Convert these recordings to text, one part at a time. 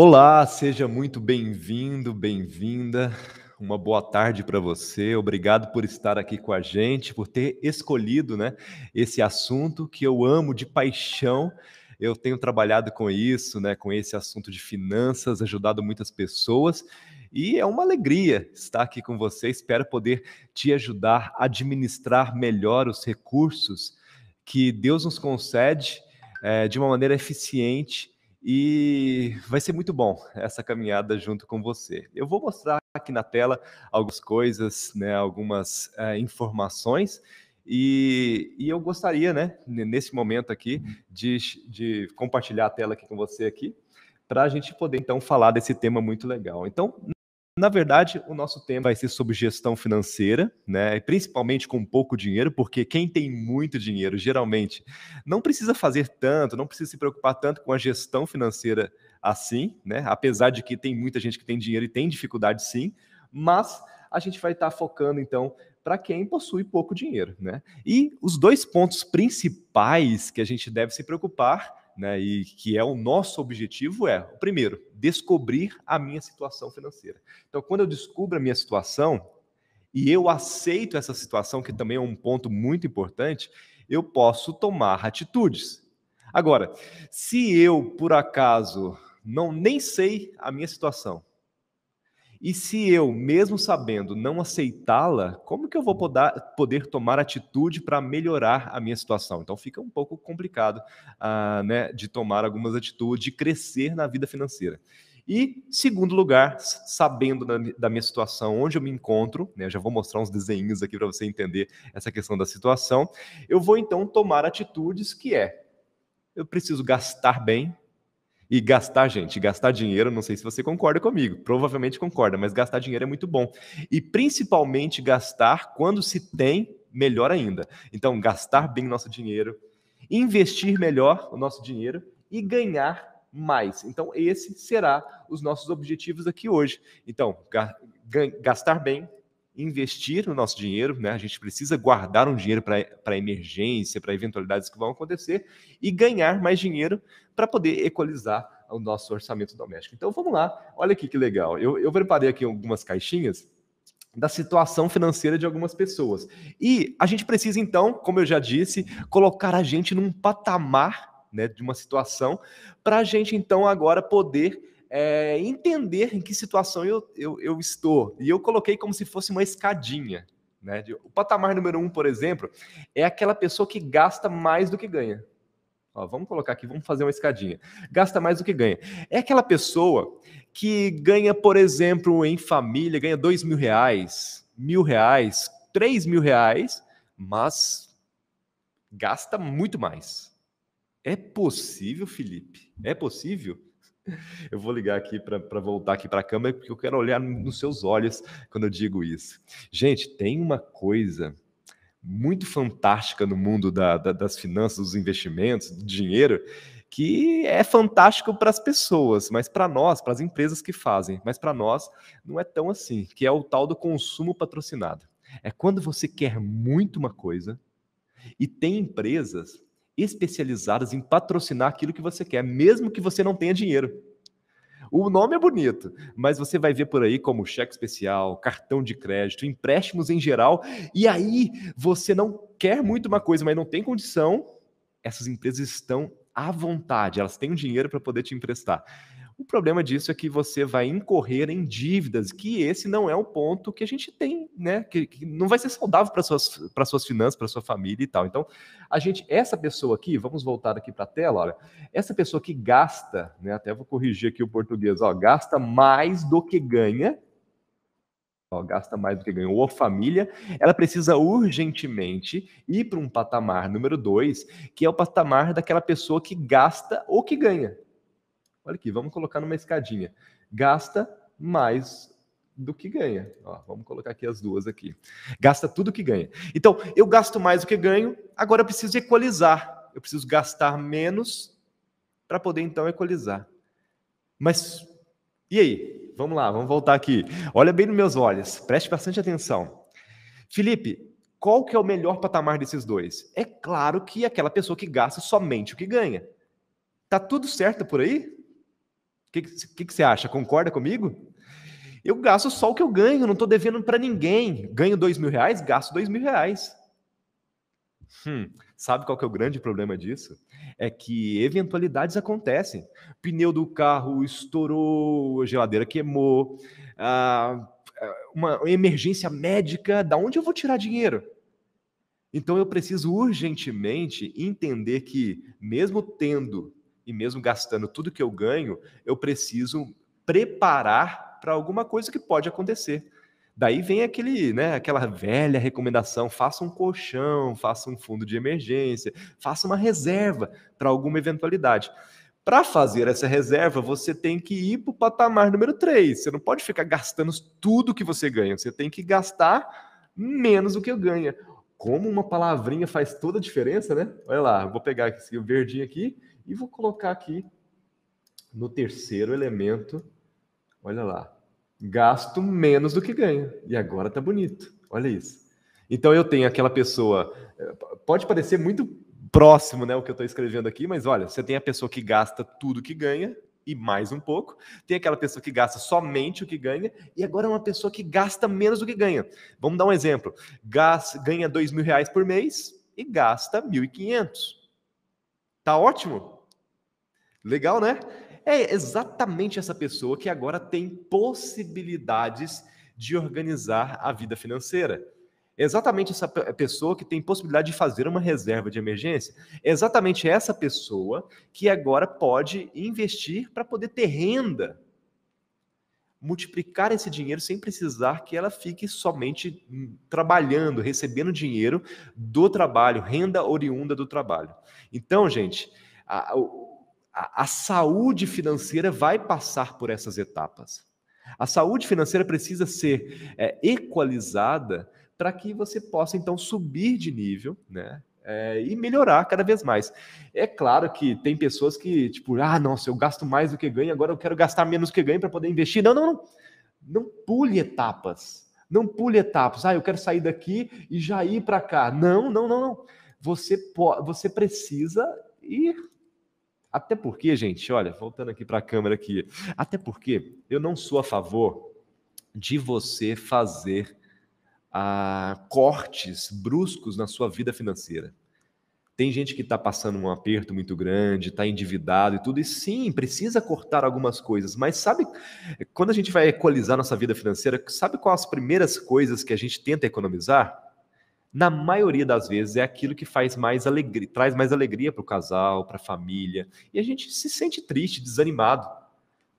Olá, seja muito bem-vindo, bem-vinda. Uma boa tarde para você. Obrigado por estar aqui com a gente, por ter escolhido, né, esse assunto que eu amo de paixão. Eu tenho trabalhado com isso, né, com esse assunto de finanças, ajudado muitas pessoas. E é uma alegria estar aqui com você. Espero poder te ajudar a administrar melhor os recursos que Deus nos concede é, de uma maneira eficiente e vai ser muito bom essa caminhada junto com você. Eu vou mostrar aqui na tela algumas coisas, né, algumas é, informações, e, e, eu gostaria, né, nesse momento aqui, de, de compartilhar a tela aqui com você aqui, para a gente poder então falar desse tema muito legal. Então, na verdade, o nosso tema vai ser sobre gestão financeira, né? Principalmente com pouco dinheiro, porque quem tem muito dinheiro geralmente não precisa fazer tanto, não precisa se preocupar tanto com a gestão financeira assim, né? Apesar de que tem muita gente que tem dinheiro e tem dificuldade sim, mas a gente vai estar focando então para quem possui pouco dinheiro, né? E os dois pontos principais que a gente deve se preocupar né, e que é o nosso objetivo é, primeiro, descobrir a minha situação financeira. Então, quando eu descubro a minha situação e eu aceito essa situação, que também é um ponto muito importante, eu posso tomar atitudes. Agora, se eu por acaso não nem sei a minha situação, e se eu, mesmo sabendo, não aceitá-la, como que eu vou poder, tomar atitude para melhorar a minha situação? Então fica um pouco complicado uh, né, de tomar algumas atitudes, de crescer na vida financeira. E, segundo lugar, sabendo da, da minha situação, onde eu me encontro, né, eu já vou mostrar uns desenhos aqui para você entender essa questão da situação, eu vou então tomar atitudes que é, eu preciso gastar bem, e gastar, gente, gastar dinheiro, não sei se você concorda comigo, provavelmente concorda, mas gastar dinheiro é muito bom. E principalmente gastar quando se tem, melhor ainda. Então, gastar bem nosso dinheiro, investir melhor o nosso dinheiro e ganhar mais. Então, esse será os nossos objetivos aqui hoje. Então, gastar bem, investir no nosso dinheiro, né? A gente precisa guardar um dinheiro para emergência, para eventualidades que vão acontecer e ganhar mais dinheiro para poder equalizar o nosso orçamento doméstico. Então vamos lá, olha aqui que legal. Eu, eu preparei aqui algumas caixinhas da situação financeira de algumas pessoas. E a gente precisa, então, como eu já disse, colocar a gente num patamar né, de uma situação para a gente, então, agora poder é, entender em que situação eu, eu, eu, estou. E eu coloquei como se fosse uma escadinha. Né? O patamar número um, por exemplo, é aquela pessoa que gasta mais do que ganha. Ó, vamos colocar aqui, vamos fazer uma escadinha. Gasta mais do que ganha. É aquela pessoa que ganha, por exemplo, em família, ganha dois mil reais, mil reais, três mil reais, mas gasta muito mais. É possível, Felipe? É possível? Eu vou ligar aqui para voltar aqui para a câmera, porque eu quero olhar nos seus olhos quando eu digo isso. Gente, tem uma coisa muito fantástica no mundo da, da, das finanças, dos investimentos, do dinheiro, que é fantástico para as pessoas, mas para nós, para as empresas que fazem, mas para nós não é tão assim, que é o tal do consumo patrocinado. É quando você quer muito uma coisa e tem empresas especializadas em patrocinar aquilo que você quer, mesmo que você não tenha dinheiro. O nome é bonito, mas você vai ver por aí como cheque especial, cartão de crédito, empréstimos em geral, e aí você não quer muito uma coisa, mas não tem condição, essas empresas estão à vontade, elas têm o dinheiro para poder te emprestar. O problema disso é que você vai incorrer em dívidas, que esse não é o ponto que a gente tem, né? Que, que não vai ser saudável para suas para suas finanças, para sua família e tal. Então, a gente, essa pessoa aqui, vamos voltar aqui para a tela, olha, essa pessoa que gasta, né? Até vou corrigir aqui o português, ó, gasta mais do que ganha, ó, gasta mais do que ganha, ou a família, ela precisa urgentemente ir para um patamar número dois, que é o patamar daquela pessoa que gasta ou que ganha. Olha aqui, vamos colocar numa escadinha. Gasta mais do que ganha. Ó, vamos colocar aqui as duas aqui. Gasta tudo que ganha. Então, eu gasto mais do que ganho, agora eu preciso equalizar. Eu preciso gastar menos para poder então equalizar. Mas e aí? Vamos lá, vamos voltar aqui. Olha bem nos meus olhos, preste bastante atenção. Felipe, qual que é o melhor patamar desses dois? É claro que aquela pessoa que gasta somente o que ganha. Tá tudo certo por aí? O que, que, que, você acha? Concorda comigo? Eu gasto só o que eu ganho, não estou devendo para ninguém. Ganho dois mil reais, gasto dois mil reais. Hum, sabe qual que é o grande problema disso? É que eventualidades acontecem. Pneu do carro estourou, a geladeira queimou, ah, uma emergência médica, da onde eu vou tirar dinheiro? Então eu preciso urgentemente entender que, mesmo tendo e mesmo gastando tudo que eu ganho, eu preciso preparar para alguma coisa que pode acontecer. Daí vem aquele, né, aquela velha recomendação: faça um colchão, faça um fundo de emergência, faça uma reserva para alguma eventualidade. Para fazer essa reserva, você tem que ir para o patamar número 3. Você não pode ficar gastando tudo que você ganha. Você tem que gastar menos do que ganha. Como uma palavrinha faz toda a diferença, né? Olha lá, vou pegar esse verdinho aqui e vou colocar aqui no terceiro elemento, olha lá, gasto menos do que ganho. E agora tá bonito, olha isso. Então eu tenho aquela pessoa, eh, pode parecer muito próximo, né, o que eu estou escrevendo aqui, mas olha, você tem a pessoa que gasta tudo que ganha e mais um pouco, tem aquela pessoa que gasta somente o que ganha e agora é uma pessoa que gasta menos do que ganha. Vamos dar um exemplo: ganha dois mil reais por mês e gasta mil e quinhentos. Tá ótimo? Legal, né? É exatamente essa pessoa que agora tem possibilidades de organizar a vida financeira. É exatamente essa pessoa que tem possibilidade de fazer uma reserva de emergência. É exatamente essa pessoa que agora pode investir para poder ter renda. Multiplicar esse dinheiro sem precisar que ela fique somente hum, trabalhando, recebendo dinheiro do trabalho, renda oriunda do trabalho. Então, gente, a, a, a saúde financeira vai passar por essas etapas. A saúde financeira precisa ser é, equalizada para que você possa então subir de nível, né? É, e melhorar cada vez mais. É claro que tem pessoas que, tipo, ah, nossa, eu gasto mais do que ganho, agora eu quero gastar menos do que ganho para poder investir. Não, não, não. Não pule etapas. Não pule etapas. Ah, eu quero sair daqui e já ir para cá. Não, não, não, não. Você, você precisa ir até porque, gente, olha, voltando aqui para a câmera aqui, até porque eu não sou a favor de você fazer ah, cortes bruscos na sua vida financeira. Tem gente que está passando um aperto muito grande, está endividado e tudo, e sim, precisa cortar algumas coisas, mas sabe, quando a gente vai equalizar nossa vida financeira, sabe quais as primeiras coisas que a gente tenta economizar? Na maioria das vezes é aquilo que faz mais alegria, traz mais alegria para o casal, para a família, e a gente se sente triste, desanimado. A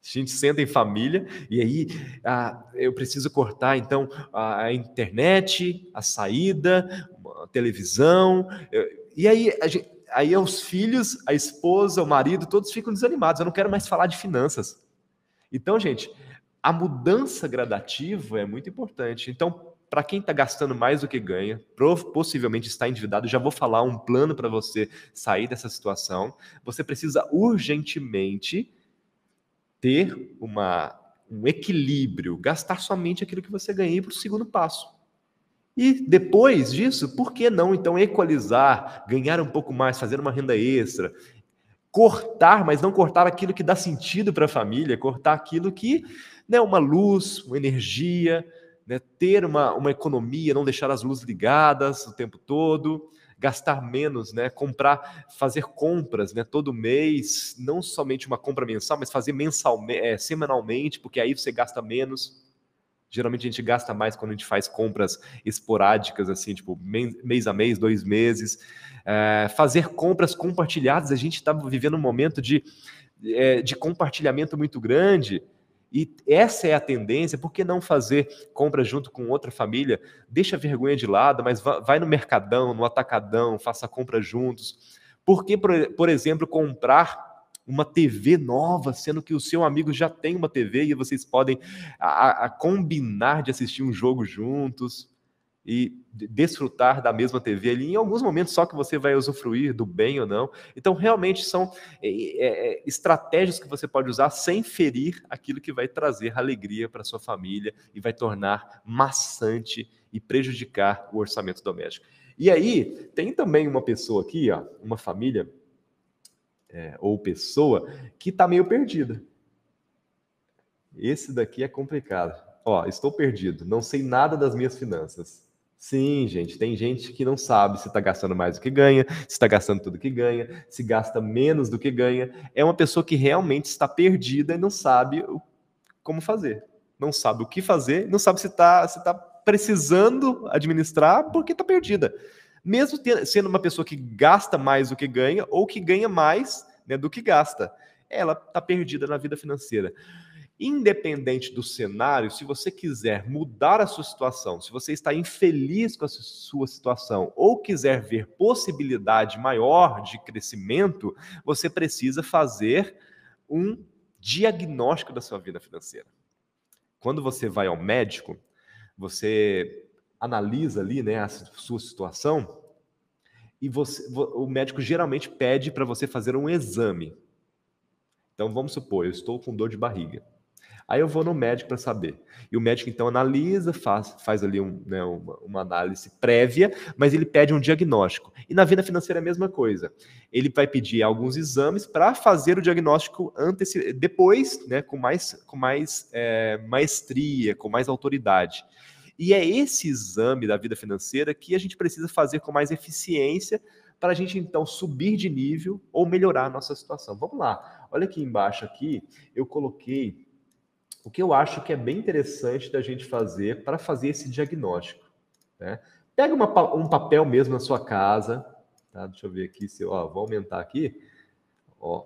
gente senta em família e aí ah, eu preciso cortar então a internet, a saída, a televisão. E aí, gente, aí os filhos, a esposa, o marido, todos ficam desanimados. Eu não quero mais falar de finanças. Então, gente, a mudança gradativa é muito importante. Então, para quem está gastando mais do que ganha, possivelmente está endividado, já vou falar um plano para você sair dessa situação. Você precisa urgentemente ter uma, um equilíbrio, gastar somente aquilo que você ganha para o segundo passo. E depois disso, por que não então equalizar, ganhar um pouco mais, fazer uma renda extra, cortar, mas não cortar aquilo que dá sentido para a família, cortar aquilo que, né, uma luz, uma energia, né, ter uma, uma economia, não deixar as luzes ligadas o tempo todo, gastar menos, né, comprar, fazer compras, né, todo mês, não somente uma compra mensal, mas fazer mensalmente, é, semanalmente, porque aí você gasta menos. Geralmente a gente gasta mais quando a gente faz compras esporádicas, assim, tipo mês a mês, dois meses. É, fazer compras compartilhadas, a gente está vivendo um momento de, é, de compartilhamento muito grande. E essa é a tendência, por que não fazer compra junto com outra família? Deixa a vergonha de lado, mas vai no mercadão, no atacadão, faça compra juntos. Por que, por exemplo, comprar uma TV nova, sendo que o seu amigo já tem uma TV e vocês podem a, a combinar de assistir um jogo juntos e desfrutar da mesma TV ali, em alguns momentos só que você vai usufruir do bem ou não. Então, realmente são é, é, é estratégias que você pode usar sem ferir aquilo que vai trazer alegria para sua família e vai tornar maçante e prejudicar o orçamento doméstico. E aí, tem também uma pessoa aqui, ó, uma família é, ou pessoa que está meio perdida. Esse daqui é complicado. Ó, estou perdido, não sei nada das minhas finanças. Sim, gente, tem gente que não sabe se está gastando mais do que ganha, se está gastando tudo que ganha, se gasta menos do que ganha. É uma pessoa que realmente está perdida e não sabe como fazer. Não sabe o que fazer, não sabe se está se tá precisando administrar porque está perdida mesmo sendo uma pessoa que gasta mais do que ganha ou que ganha mais né, do que gasta. Ela está perdida na vida financeira. Independente do cenário, se você quiser mudar a sua situação, se você está infeliz com a sua situação ou quiser ver possibilidade maior de crescimento, você precisa fazer um diagnóstico da sua vida financeira. Quando você vai ao médico, você analisa ali né, a sua situação e você, o médico geralmente pede para você fazer um exame. Então vamos supor, eu estou com dor de barriga. Aí eu vou no médico para saber. E o médico então analisa, faz, faz ali um, né, uma, uma, análise prévia, mas ele pede um diagnóstico. E na vida financeira é a mesma coisa. Ele vai pedir alguns exames para fazer o diagnóstico antes, depois, né, com mais, com mais é, maestria, com mais autoridade. E é esse exame da vida financeira que a gente precisa fazer com mais eficiência para a gente então subir de nível ou melhorar a nossa situação. Vamos lá. Olha aqui embaixo aqui, eu coloquei o que eu acho que é bem interessante da gente fazer para fazer esse diagnóstico. Né? Pega uma, um papel mesmo na sua casa, tá? Deixa eu ver aqui se ó, vou aumentar aqui. Ó,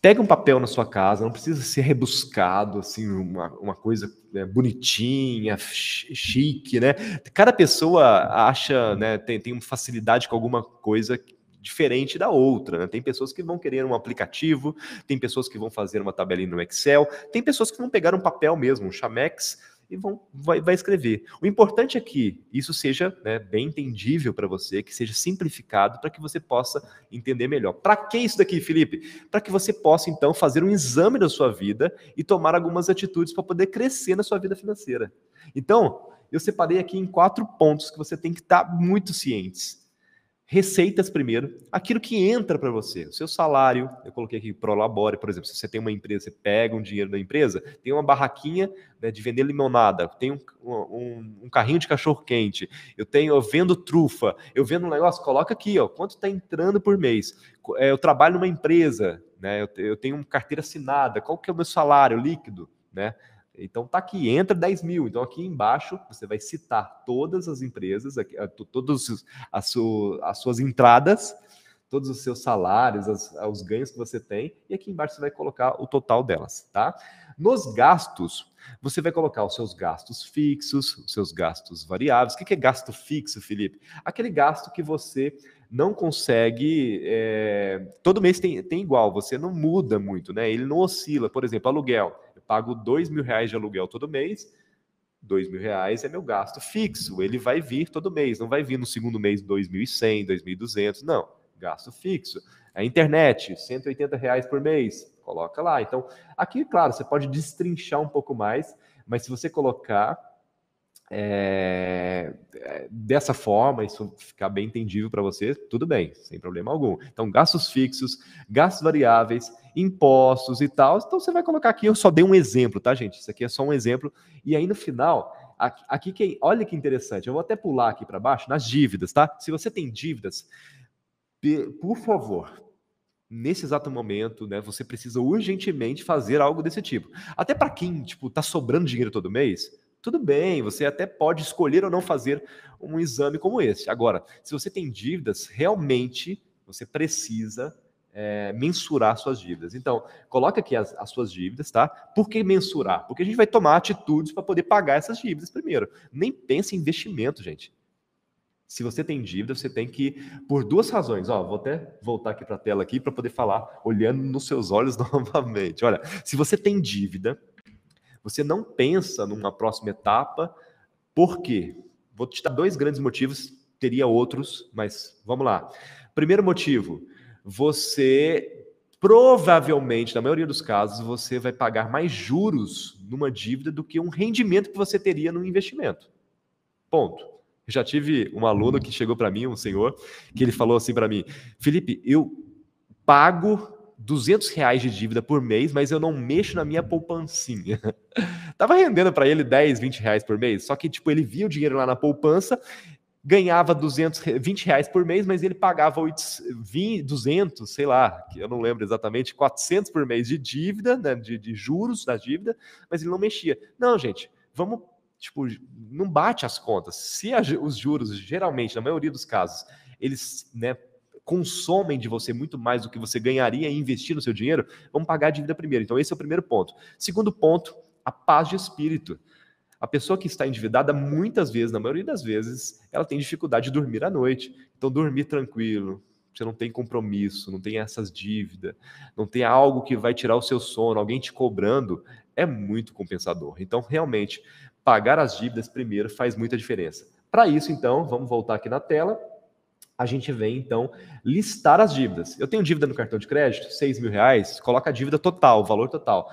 Pega um papel na sua casa, não precisa ser rebuscado, assim, uma, uma coisa né, bonitinha, chique, né? Cada pessoa acha, né, tem, tem facilidade com alguma coisa diferente da outra. Né? Tem pessoas que vão querer um aplicativo, tem pessoas que vão fazer uma tabelinha no Excel, tem pessoas que vão pegar um papel mesmo, um Chamex, e vão, vai, vai escrever. O importante é que isso seja né, bem entendível para você, que seja simplificado para que você possa entender melhor. Para que isso daqui, Felipe? Para que você possa, então, fazer um exame da sua vida e tomar algumas atitudes para poder crescer na sua vida financeira. Então, eu separei aqui em quatro pontos que você tem que estar tá muito cientes. Receitas primeiro, aquilo que entra para você, o seu salário, eu coloquei aqui Prolabore, por exemplo, se você tem uma empresa, você pega um dinheiro da empresa, tem uma barraquinha né, de vender limonada, tem um, um, um carrinho de cachorro quente, eu tenho, eu vendo trufa, eu vendo um negócio, coloca aqui, ó, quanto está entrando por mês. É, eu trabalho numa empresa, né, eu, eu tenho uma carteira assinada, qual que é o meu salário líquido, né? Então tá aqui, entra 10 mil. Então aqui embaixo você vai citar todas as empresas, todas as, as suas entradas, todos os seus salários, os ganhos que você tem, e aqui embaixo você vai colocar o total delas, tá? Nos gastos, você vai colocar os seus gastos fixos, os seus gastos variáveis. O que é gasto fixo, Felipe? Aquele gasto que você não consegue. É... todo mês tem, tem igual, você não muda muito, né? Ele não oscila. Por exemplo, aluguel pago dois mil reais de aluguel todo mês, dois mil reais é meu gasto fixo, ele vai vir todo mês, não vai vir no segundo mês 2.100, 2.200, não, gasto fixo. A internet, 180 reais por mês, coloca lá. Então, aqui, claro, você pode destrinchar um pouco mais, mas se você colocar é, dessa forma, isso ficar bem entendível para você, tudo bem, sem problema algum. Então, gastos fixos, gastos variáveis, impostos e tal. Então, você vai colocar aqui, eu só dei um exemplo, tá, gente? Isso aqui é só um exemplo. E aí, no final, aqui, aqui que, olha que interessante, eu vou até pular aqui para baixo, nas dívidas, tá? Se você tem dívidas, por favor, nesse exato momento, né, você precisa urgentemente fazer algo desse tipo. Até para quem, tipo, tá sobrando dinheiro todo mês, tudo bem, você até pode escolher ou não fazer um exame como esse. Agora, se você tem dívidas, realmente você precisa é, mensurar suas dívidas. Então, coloque aqui as, as, suas dívidas, tá? Por que mensurar? Porque a gente vai tomar atitudes para poder pagar essas dívidas primeiro. Nem pense em investimento, gente. Se você tem dívida, você tem que, por duas razões, ó, vou até voltar aqui para a tela aqui para poder falar, olhando nos seus olhos novamente. Olha, se você tem dívida, você não pensa numa próxima etapa. Por quê? Vou te dar dois grandes motivos, teria outros, mas vamos lá. Primeiro motivo, você provavelmente, na maioria dos casos, você vai pagar mais juros numa dívida do que um rendimento que você teria num investimento. Ponto. Eu já tive um aluno que chegou para mim, um senhor, que ele falou assim para mim: Felipe, eu pago 200 reais de dívida por mês, mas eu não mexo na minha poupancinha. Tava rendendo para ele 10, 20 reais por mês, só que tipo ele via o dinheiro lá na poupança, ganhava 220 reais por mês, mas ele pagava 20, 200, sei lá, que eu não lembro exatamente, 400 por mês de dívida, né, de, de juros da dívida, mas ele não mexia. Não, gente, vamos tipo, não bate as contas. Se a, os juros, geralmente, na maioria dos casos, eles né, consomem de você muito mais do que você ganharia em investir no seu dinheiro, vamos pagar a dívida primeiro. Então, esse é o primeiro ponto. Segundo ponto, a paz de espírito. A pessoa que está endividada, muitas vezes, na maioria das vezes, ela tem dificuldade de dormir à noite. Então, dormir tranquilo, você não tem compromisso, não tem essas dívidas, não tem algo que vai tirar o seu sono, alguém te cobrando, é muito compensador. Então, realmente, pagar as dívidas primeiro faz muita diferença. Para isso, então, vamos voltar aqui na tela a gente vem então listar as dívidas. Eu tenho dívida no cartão de crédito, 6 mil reais, coloca a dívida total, valor total.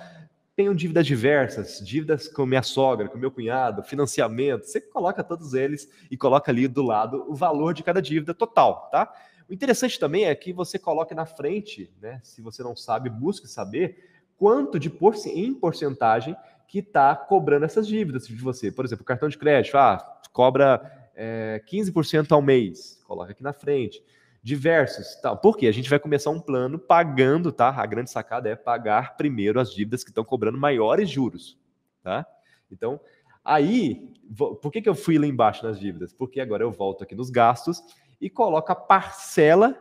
Tenho dívidas diversas, dívidas com minha sogra, com meu cunhado, financiamento. Você coloca todos eles e coloca ali do lado o valor de cada dívida total, tá? O interessante também é que você coloque na frente, né? Se você não sabe, busque saber quanto de por, em porcentagem que está cobrando essas dívidas de você. Por exemplo, cartão de crédito, ah, cobra é, 15% ao mês, coloca aqui na frente. Diversos, tal. Por quê? A gente vai começar um plano pagando, tá? A grande sacada é pagar primeiro as dívidas que estão cobrando maiores juros, tá? Então, aí, por que, que eu fui lá embaixo nas dívidas? Porque agora eu volto aqui nos gastos e coloco a parcela,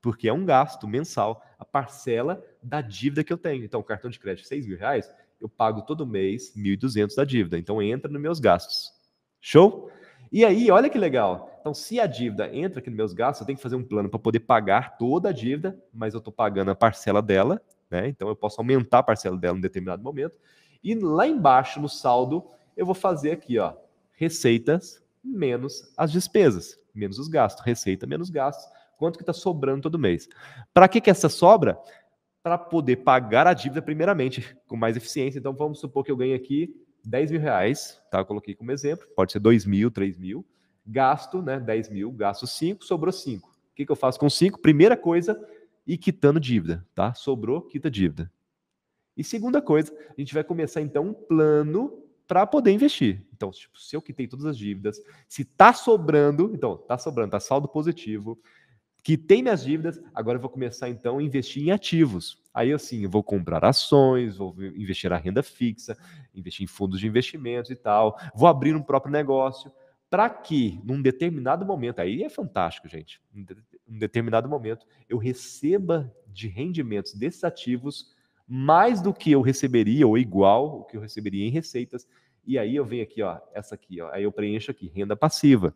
porque é um gasto mensal, a parcela da dívida que eu tenho. Então, cartão de crédito, 6 mil reais, eu pago todo mês 1.200 da dívida. Então, entra nos meus gastos. Show? E aí, olha que legal. Então, se a dívida entra aqui nos meus gastos, eu tenho que fazer um plano para poder pagar toda a dívida, mas eu estou pagando a parcela dela, né? Então eu posso aumentar a parcela dela em determinado momento. E lá embaixo, no saldo, eu vou fazer aqui, ó, receitas menos as despesas, menos os gastos, receita menos gastos, quanto que está sobrando todo mês. Para que, que essa sobra? Para poder pagar a dívida primeiramente, com mais eficiência. Então vamos supor que eu ganhe aqui 10 mil reais, tá? Eu coloquei como exemplo, pode ser 2 mil, 3 mil. Gasto, né? 10 mil, gasto 5, sobrou 5. O que, que eu faço com 5? Primeira coisa, ir quitando dívida, tá? Sobrou, quita dívida. E segunda coisa, a gente vai começar então um plano para poder investir. Então, tipo, se eu quitei todas as dívidas, se tá sobrando, então, tá sobrando, tá saldo positivo, quitei minhas dívidas, agora eu vou começar então a investir em ativos. Aí assim, eu vou comprar ações, vou investir na renda fixa, investir em fundos de investimentos e tal, vou abrir um próprio negócio, para que num determinado momento, aí é fantástico, gente, num determinado momento eu receba de rendimentos desses ativos mais do que eu receberia, ou igual o que eu receberia em receitas. E aí eu venho aqui, ó, essa aqui, ó, aí eu preencho aqui, renda passiva.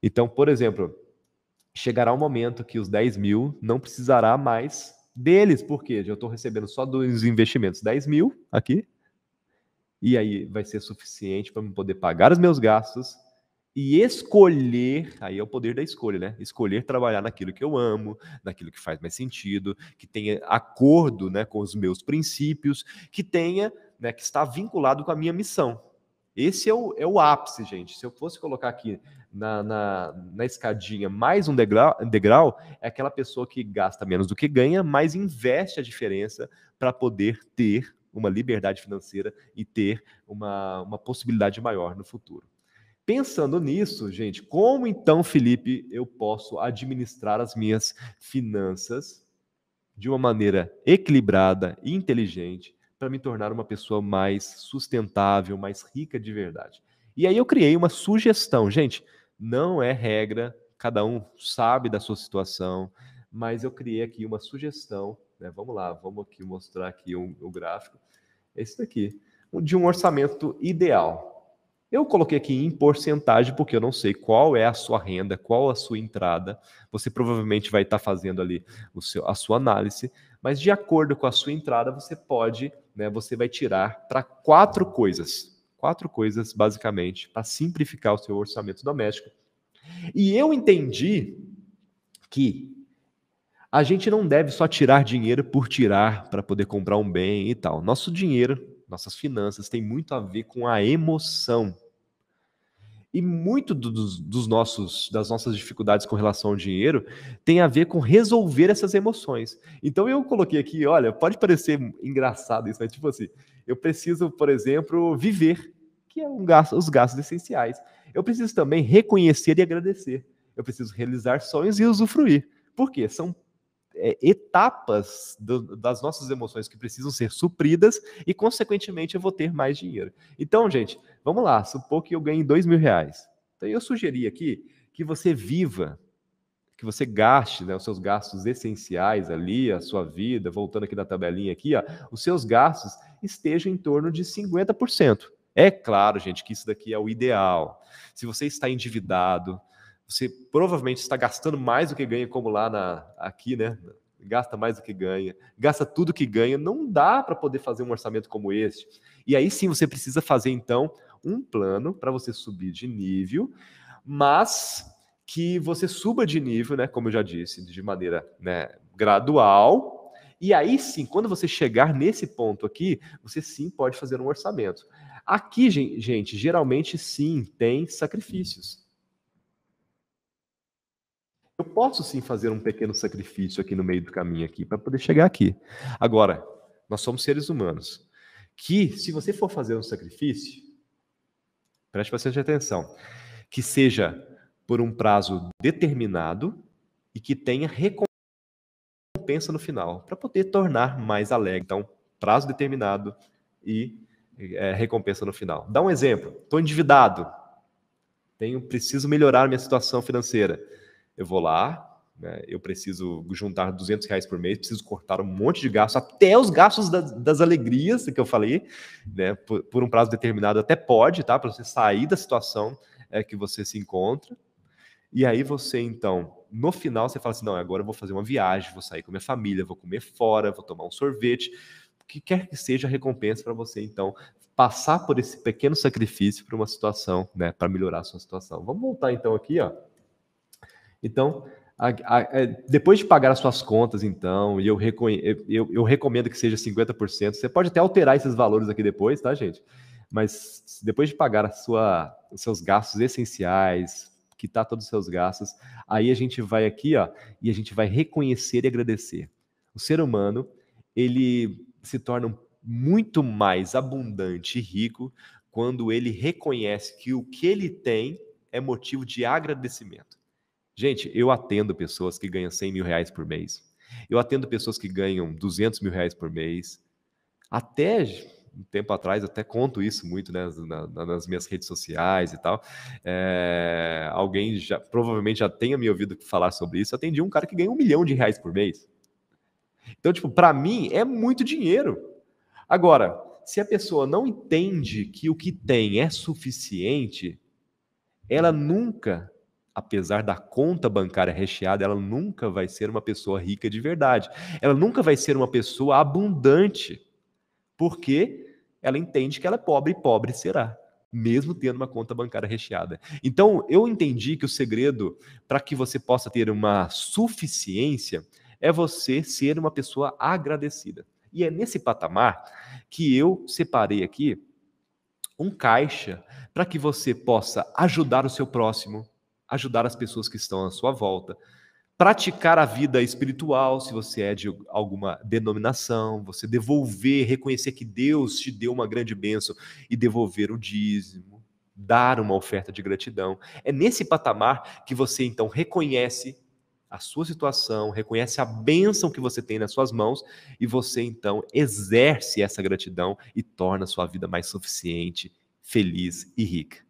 Então, por exemplo, chegará um momento que os 10 mil não precisará mais deles, porque eu estou recebendo só dos investimentos 10 mil aqui, e aí vai ser suficiente para eu poder pagar os meus gastos e escolher, aí é o poder da escolha, né? Escolher trabalhar naquilo que eu amo, naquilo que faz mais sentido, que tenha acordo, né, com os meus princípios, que tenha, né, que está vinculado com a minha missão. Esse é o, é o ápice, gente. Se eu fosse colocar aqui na, na, na escadinha mais um degrau, degrau, é aquela pessoa que gasta menos do que ganha, mas investe a diferença para poder ter uma liberdade financeira e ter uma, uma possibilidade maior no futuro. Pensando nisso, gente, como então, Felipe, eu posso administrar as minhas finanças de uma maneira equilibrada e inteligente para me tornar uma pessoa mais sustentável, mais rica de verdade? E aí eu criei uma sugestão, gente, não é regra, cada um sabe da sua situação, mas eu criei aqui uma sugestão, né? Vamos lá, vamos aqui mostrar aqui o, o gráfico. Esse daqui, de um orçamento ideal. Eu coloquei aqui em porcentagem, porque eu não sei qual é a sua renda, qual a sua entrada. Você provavelmente vai estar fazendo ali o seu, a sua análise, mas de acordo com a sua entrada, você pode, né, você vai tirar para quatro coisas. Quatro coisas, basicamente, para simplificar o seu orçamento doméstico. E eu entendi que a gente não deve só tirar dinheiro por tirar para poder comprar um bem e tal. Nosso dinheiro nossas finanças tem muito a ver com a emoção. E muito dos, dos, nossos, das nossas dificuldades com relação ao dinheiro tem a ver com resolver essas emoções. Então eu coloquei aqui, olha, pode parecer engraçado isso, mas tipo assim, eu preciso, por exemplo, viver, que é um gasto, os gastos essenciais. Eu preciso também reconhecer e agradecer. Eu preciso realizar sonhos e usufruir. Por quê? São é, etapas do, das nossas emoções que precisam ser supridas e, consequentemente, eu vou ter mais dinheiro. Então, gente, vamos lá. Supor que eu ganhe dois mil reais. Então, eu sugeri aqui que você viva, que você gaste né, os seus gastos essenciais ali, a sua vida, voltando aqui na tabelinha aqui, ó, os seus gastos estejam em torno de 50%. É claro, gente, que isso daqui é o ideal. Se você está endividado, você provavelmente está gastando mais do que ganha, como lá na, aqui, né? Gasta mais do que ganha, gasta tudo que ganha. Não dá para poder fazer um orçamento como este. E aí sim você precisa fazer, então, um plano para você subir de nível, mas que você suba de nível, né? Como eu já disse, de maneira né, gradual. E aí sim, quando você chegar nesse ponto aqui, você sim pode fazer um orçamento. Aqui, gente, geralmente sim tem sacrifícios. Eu posso sim fazer um pequeno sacrifício aqui no meio do caminho aqui para poder chegar aqui. Agora, nós somos seres humanos que, se você for fazer um sacrifício, preste bastante atenção, que seja por um prazo determinado e que tenha recompensa no final, para poder tornar mais alegre. Então, prazo determinado e é, recompensa no final. Dá um exemplo. Estou endividado. Tenho, preciso melhorar minha situação financeira eu vou lá, né, eu preciso juntar 200 reais por mês, preciso cortar um monte de gastos, até os gastos das, alegrias que eu falei, né, por, por, um prazo determinado até pode, tá, para você sair da situação é, que você se encontra. E aí você, então, no final, você fala assim, não, agora eu vou fazer uma viagem, vou sair com minha família, vou comer fora, vou tomar um sorvete, o que quer que seja a recompensa para você, então, passar por esse pequeno sacrifício para uma situação, né, para melhorar a sua situação. Vamos voltar, então, aqui, ó, então, a, a, é, depois de pagar as suas contas, então, e eu, eu, eu, recomendo que seja 50%, você pode até alterar esses valores aqui depois, tá, gente? Mas depois de pagar a sua, os seus gastos essenciais, quitar todos os seus gastos. Aí a gente vai aqui, ó, e a gente vai reconhecer e agradecer. O ser humano, ele se torna muito mais abundante e rico quando ele reconhece que o que ele tem é motivo de agradecimento. Gente, eu atendo pessoas que ganham 100 mil reais por mês. Eu atendo pessoas que ganham 200 mil reais por mês. Até um tempo atrás, até conto isso muito né, nas minhas redes sociais e tal. É, alguém já provavelmente já tenha me ouvido falar sobre isso. Eu atendi um cara que ganha um milhão de reais por mês. Então, tipo, para mim é muito dinheiro. Agora, se a pessoa não entende que o que tem é suficiente, ela nunca, apesar da conta bancária recheada, ela nunca vai ser uma pessoa rica de verdade. Ela nunca vai ser uma pessoa abundante, porque ela entende que ela é pobre e pobre será, mesmo tendo uma conta bancária recheada. Então, eu entendi que o segredo para que você possa ter uma suficiência é você ser uma pessoa agradecida. E é nesse patamar que eu separei aqui um caixa para que você possa ajudar o seu próximo, ajudar as pessoas que estão à sua volta, praticar a vida espiritual, se você é de alguma denominação, você devolver, reconhecer que Deus te deu uma grande bênção e devolver o dízimo, dar uma oferta de gratidão. É nesse patamar que você então reconhece a sua situação, reconhece a bênção que você tem nas suas mãos e você então exerce essa gratidão e torna a sua vida mais suficiente, feliz e rica.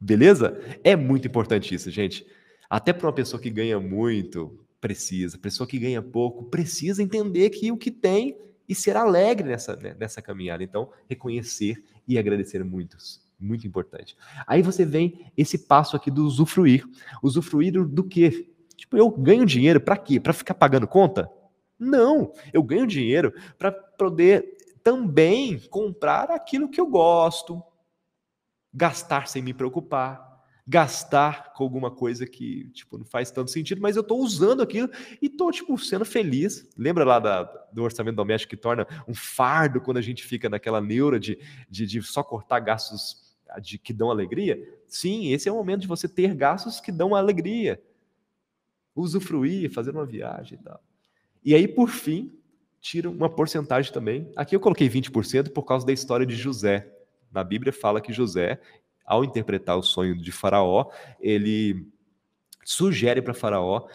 Beleza? É muito importante isso, gente. Até para uma pessoa que ganha muito, precisa. Pessoa que ganha pouco, precisa entender que o que tem e ser alegre nessa, né, nessa caminhada. Então, reconhecer e agradecer muitos. Muito importante. Aí você vem esse passo aqui do usufruir. Usufruir do, do quê? Tipo, eu ganho dinheiro para quê? Para ficar pagando conta? Não, eu ganho dinheiro para poder também comprar aquilo que eu gosto, gastar sem me preocupar, gastar com alguma coisa que tipo não faz tanto sentido, mas eu estou usando aquilo e estou tipo sendo feliz. Lembra lá da, do orçamento doméstico que torna um fardo quando a gente fica naquela neura de, de, de só cortar gastos de, que dão alegria? Sim, esse é o momento de você ter gastos que dão alegria usufruir, fazer uma viagem e tal. E aí, por fim, tira uma porcentagem também. Aqui eu coloquei 20% por causa da história de José. Na Bíblia fala que José, ao interpretar o sonho de Faraó, ele sugere para Faraó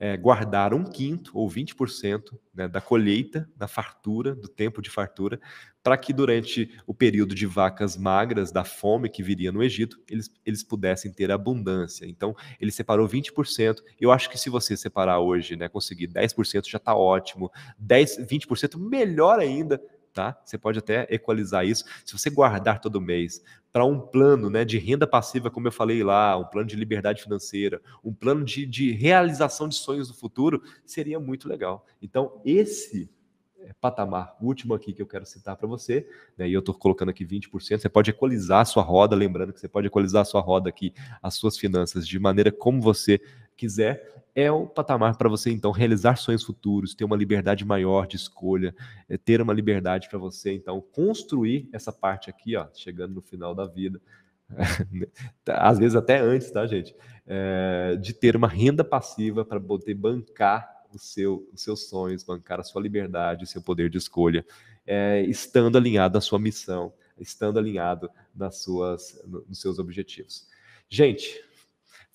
é, guardar um quinto ou 20% né, da colheita, da fartura, do tempo de fartura, para que durante o período de vacas magras, da fome que viria no Egito, eles, eles pudessem ter abundância. Então, ele separou 20%. Eu acho que se você separar hoje, né, conseguir 10% já está ótimo. 10, 20% melhor ainda, tá? Você pode até equalizar isso. Se você guardar todo mês para um plano né, de renda passiva, como eu falei lá, um plano de liberdade financeira, um plano de, de realização de sonhos do futuro, seria muito legal. Então, esse é, patamar último aqui que eu quero citar para você, né, e eu estou colocando aqui 20%, você pode equalizar a sua roda, lembrando que você pode equalizar a sua roda aqui, as suas finanças, de maneira como você quiser, é o patamar para você então realizar sonhos futuros, ter uma liberdade maior de escolha, é, ter uma liberdade para você então construir essa parte aqui, ó, chegando no final da vida, às vezes até antes, tá, gente? É, de ter uma renda passiva para poder bancar o seu, os seus sonhos, bancar a sua liberdade, o seu poder de escolha, é, estando alinhado à sua missão, estando alinhado nas suas, nos seus objetivos. Gente,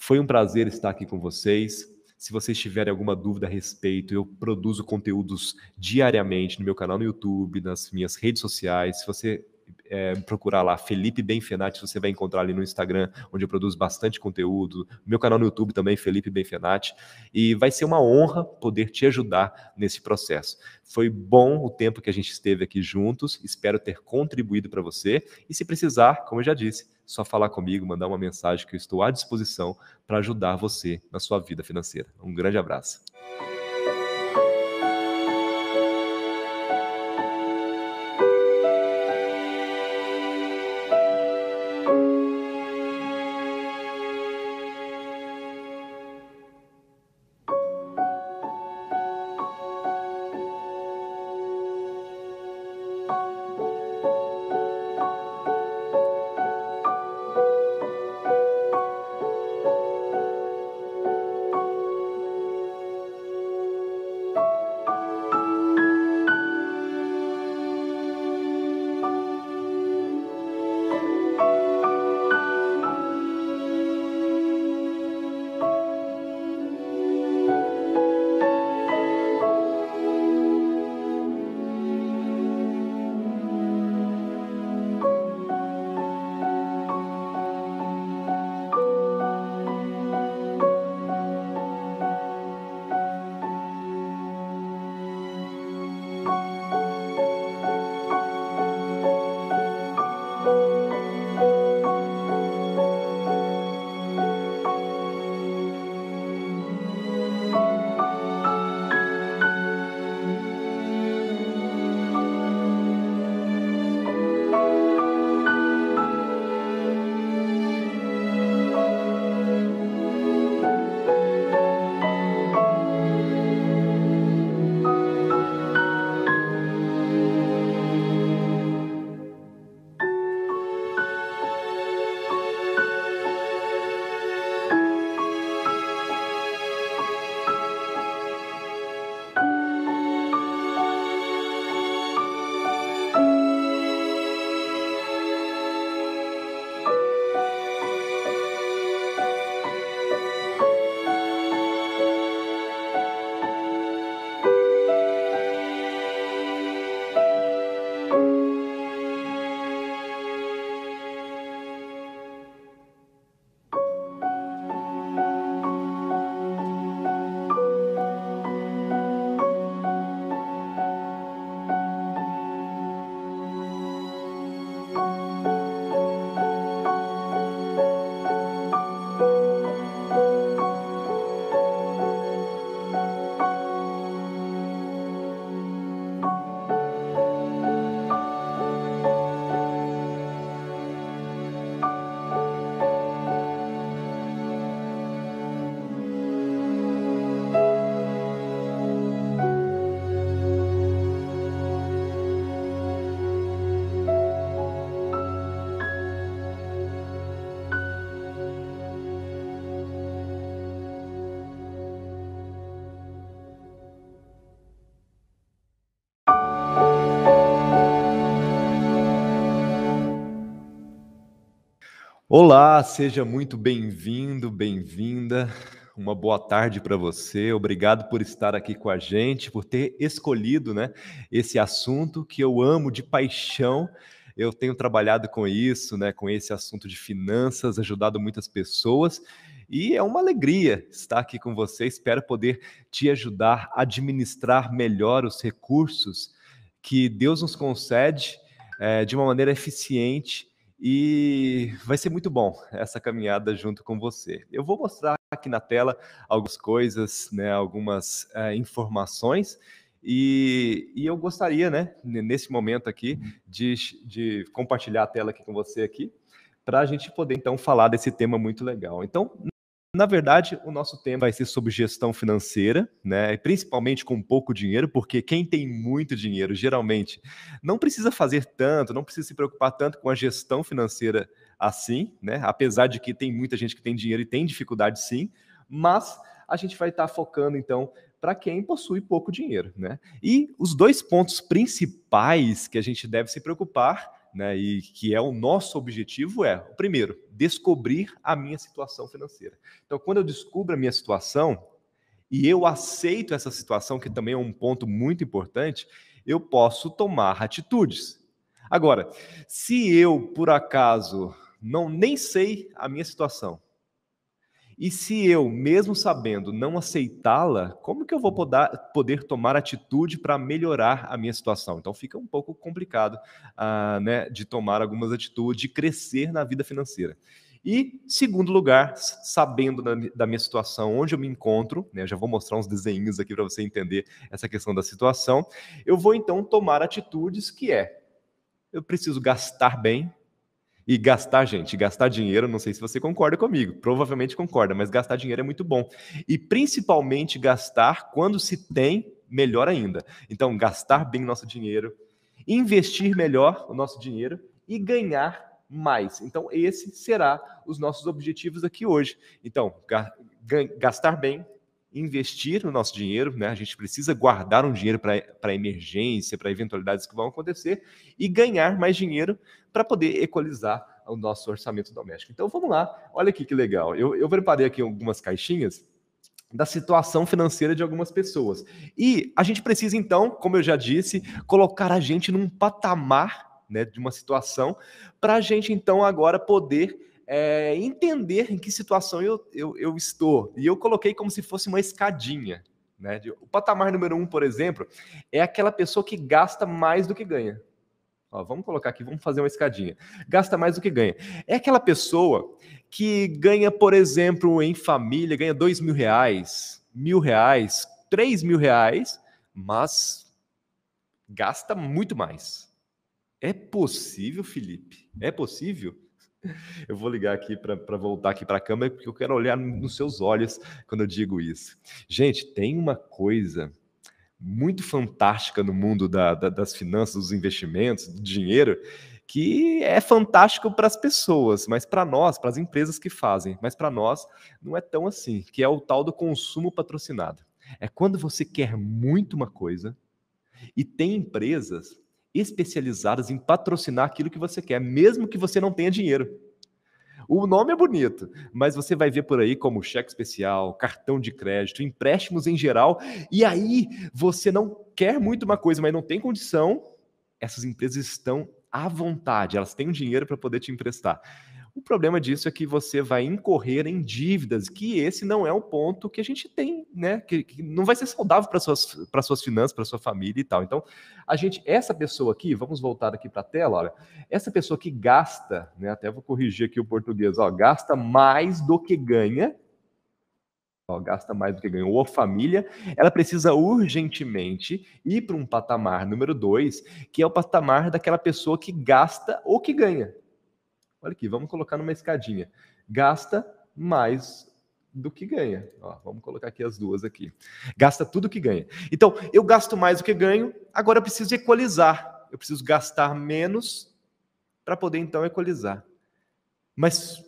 foi um prazer estar aqui com vocês. Se vocês tiverem alguma dúvida a respeito, eu produzo conteúdos diariamente no meu canal no YouTube, nas minhas redes sociais. Se você é, procurar lá Felipe Benfenati, você vai encontrar ali no Instagram, onde eu produzo bastante conteúdo. Meu canal no YouTube também, Felipe Benfenati. E vai ser uma honra poder te ajudar nesse processo. Foi bom o tempo que a gente esteve aqui juntos, espero ter contribuído para você. E se precisar, como eu já disse, só falar comigo, mandar uma mensagem que eu estou à disposição para ajudar você na sua vida financeira. Um grande abraço. Olá, seja muito bem-vindo, bem-vinda. Uma boa tarde para você. Obrigado por estar aqui com a gente, por ter escolhido, né, esse assunto que eu amo de paixão. Eu tenho trabalhado com isso, né, com esse assunto de finanças, ajudado muitas pessoas. E é uma alegria estar aqui com você. Espero poder te ajudar a administrar melhor os recursos que Deus nos concede é, de uma maneira eficiente e vai ser muito bom essa caminhada junto com você. Eu vou mostrar aqui na tela algumas coisas, né, algumas é, informações, e, e, eu gostaria, né, nesse momento aqui, de, de compartilhar a tela aqui com você aqui, para a gente poder então falar desse tema muito legal. Então, na verdade, o nosso tema vai ser sobre gestão financeira, né? Principalmente com pouco dinheiro, porque quem tem muito dinheiro geralmente não precisa fazer tanto, não precisa se preocupar tanto com a gestão financeira assim, né? Apesar de que tem muita gente que tem dinheiro e tem dificuldade sim, mas a gente vai estar focando então para quem possui pouco dinheiro, né? E os dois pontos principais que a gente deve se preocupar né, e que é o nosso objetivo é, primeiro, descobrir a minha situação financeira. Então, quando eu descubro a minha situação e eu aceito essa situação, que também é um ponto muito importante, eu posso tomar atitudes. Agora, se eu por acaso não nem sei a minha situação, e se eu, mesmo sabendo, não aceitá-la, como que eu vou poder, tomar atitude para melhorar a minha situação? Então fica um pouco complicado uh, né, de tomar algumas atitudes, de crescer na vida financeira. E, segundo lugar, sabendo da, da minha situação, onde eu me encontro, né, eu já vou mostrar uns desenhos aqui para você entender essa questão da situação, eu vou então tomar atitudes que é, eu preciso gastar bem, e gastar, gente, gastar dinheiro, não sei se você concorda comigo, provavelmente concorda, mas gastar dinheiro é muito bom. E principalmente gastar quando se tem, melhor ainda. Então, gastar bem nosso dinheiro, investir melhor o nosso dinheiro e ganhar mais. Então, esse será os nossos objetivos aqui hoje. Então, gastar bem, investir no nosso dinheiro, né? A gente precisa guardar um dinheiro para emergência, para eventualidades que vão acontecer e ganhar mais dinheiro para poder equalizar o nosso orçamento doméstico. Então vamos lá, olha aqui que legal. Eu, eu preparei aqui algumas caixinhas da situação financeira de algumas pessoas. E a gente precisa, então, como eu já disse, colocar a gente num patamar né, de uma situação para a gente, então, agora poder é, entender em que situação eu, eu, eu, estou. E eu coloquei como se fosse uma escadinha. Né? O patamar número um, por exemplo, é aquela pessoa que gasta mais do que ganha. Ó, vamos colocar aqui, vamos fazer uma escadinha. Gasta mais do que ganha. É aquela pessoa que ganha, por exemplo, em família, ganha dois mil reais, mil reais, três mil reais, mas gasta muito mais. É possível, Felipe? É possível? Eu vou ligar aqui para voltar aqui para a câmera, porque eu quero olhar nos seus olhos quando eu digo isso. Gente, tem uma coisa muito fantástica no mundo da, da, das finanças, dos investimentos, do dinheiro, que é fantástico para as pessoas, mas para nós, para as empresas que fazem, mas para nós não é tão assim, que é o tal do consumo patrocinado. É quando você quer muito uma coisa e tem empresas especializadas em patrocinar aquilo que você quer, mesmo que você não tenha dinheiro. O nome é bonito, mas você vai ver por aí como cheque especial, cartão de crédito, empréstimos em geral, e aí você não quer muito uma coisa, mas não tem condição, essas empresas estão à vontade, elas têm o dinheiro para poder te emprestar. O problema disso é que você vai incorrer em dívidas, que esse não é o ponto que a gente tem, né? Que, que não vai ser saudável para suas para suas finanças, para sua família e tal. Então, a gente, essa pessoa aqui, vamos voltar aqui para a tela, olha, essa pessoa que gasta, né? Até vou corrigir aqui o português, ó, gasta mais do que ganha, ó, gasta mais do que ganha, ou a família, ela precisa urgentemente ir para um patamar número dois, que é o patamar daquela pessoa que gasta ou que ganha. Olha aqui, vamos colocar numa escadinha. Gasta mais do que ganha. Ó, vamos colocar aqui as duas aqui. Gasta tudo que ganha. Então, eu gasto mais do que ganho, agora eu preciso equalizar. Eu preciso gastar menos para poder então equalizar. Mas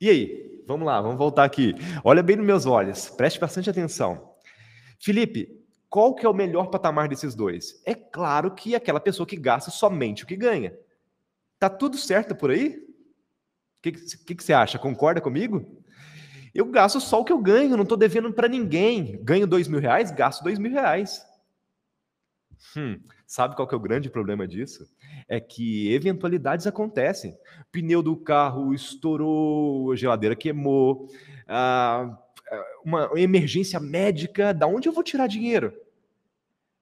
e aí? Vamos lá, vamos voltar aqui. Olha bem nos meus olhos, preste bastante atenção. Felipe, qual que é o melhor patamar desses dois? É claro que aquela pessoa que gasta somente o que ganha. Tá tudo certo por aí? O que, que, você acha? Concorda comigo? Eu gasto só o que eu ganho, não estou devendo para ninguém. Ganho dois mil reais, gasto dois mil reais. Hum, sabe qual que é o grande problema disso? É que eventualidades acontecem. Pneu do carro estourou, a geladeira queimou, ah, uma emergência médica, da onde eu vou tirar dinheiro?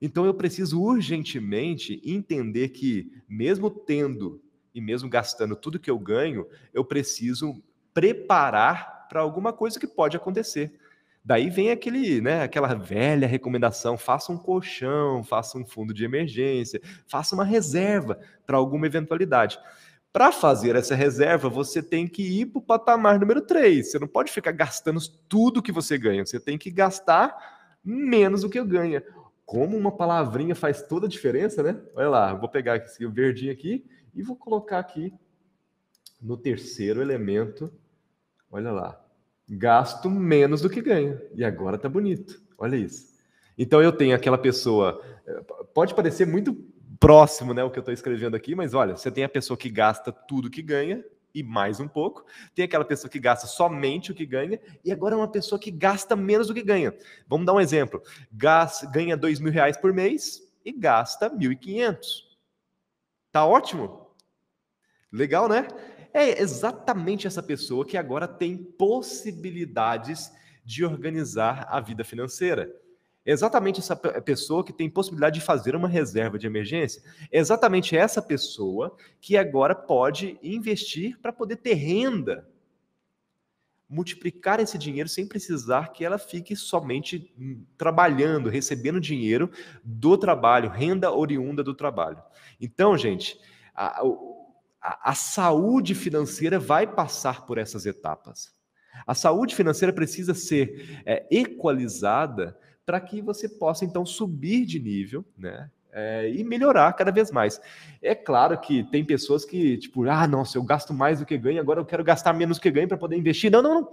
Então eu preciso urgentemente entender que, mesmo tendo e mesmo gastando tudo que eu ganho, eu preciso preparar para alguma coisa que pode acontecer. Daí vem aquele, né, aquela velha recomendação: faça um colchão, faça um fundo de emergência, faça uma reserva para alguma eventualidade. Para fazer essa reserva, você tem que ir para o patamar número 3. Você não pode ficar gastando tudo que você ganha. Você tem que gastar menos do que ganha. Como uma palavrinha faz toda a diferença, né? Olha lá, vou pegar esse verdinho aqui e vou colocar aqui no terceiro elemento. Olha lá, gasto menos do que ganho. E agora tá bonito. Olha isso. Então eu tenho aquela pessoa, eh, pode parecer muito próximo, né, o que eu estou escrevendo aqui, mas olha, você tem a pessoa que gasta tudo que ganha e mais um pouco, tem aquela pessoa que gasta somente o que ganha e agora é uma pessoa que gasta menos do que ganha. Vamos dar um exemplo: ganha dois mil reais por mês e gasta mil e quinhentos. Tá ótimo, legal, né? É exatamente essa pessoa que agora tem possibilidades de organizar a vida financeira. É exatamente essa pessoa que tem possibilidade de fazer uma reserva de emergência. É exatamente essa pessoa que agora pode investir para poder ter renda. Multiplicar esse dinheiro sem precisar que ela fique somente hum, trabalhando, recebendo dinheiro do trabalho, renda oriunda do trabalho. Então, gente, a, a, saúde financeira vai passar por essas etapas. A saúde financeira precisa ser é, equalizada para que você possa então subir de nível, né? É, e melhorar cada vez mais. É claro que tem pessoas que, tipo, ah, nossa, eu gasto mais do que ganho, agora eu quero gastar menos do que ganho para poder investir. Não, não, não.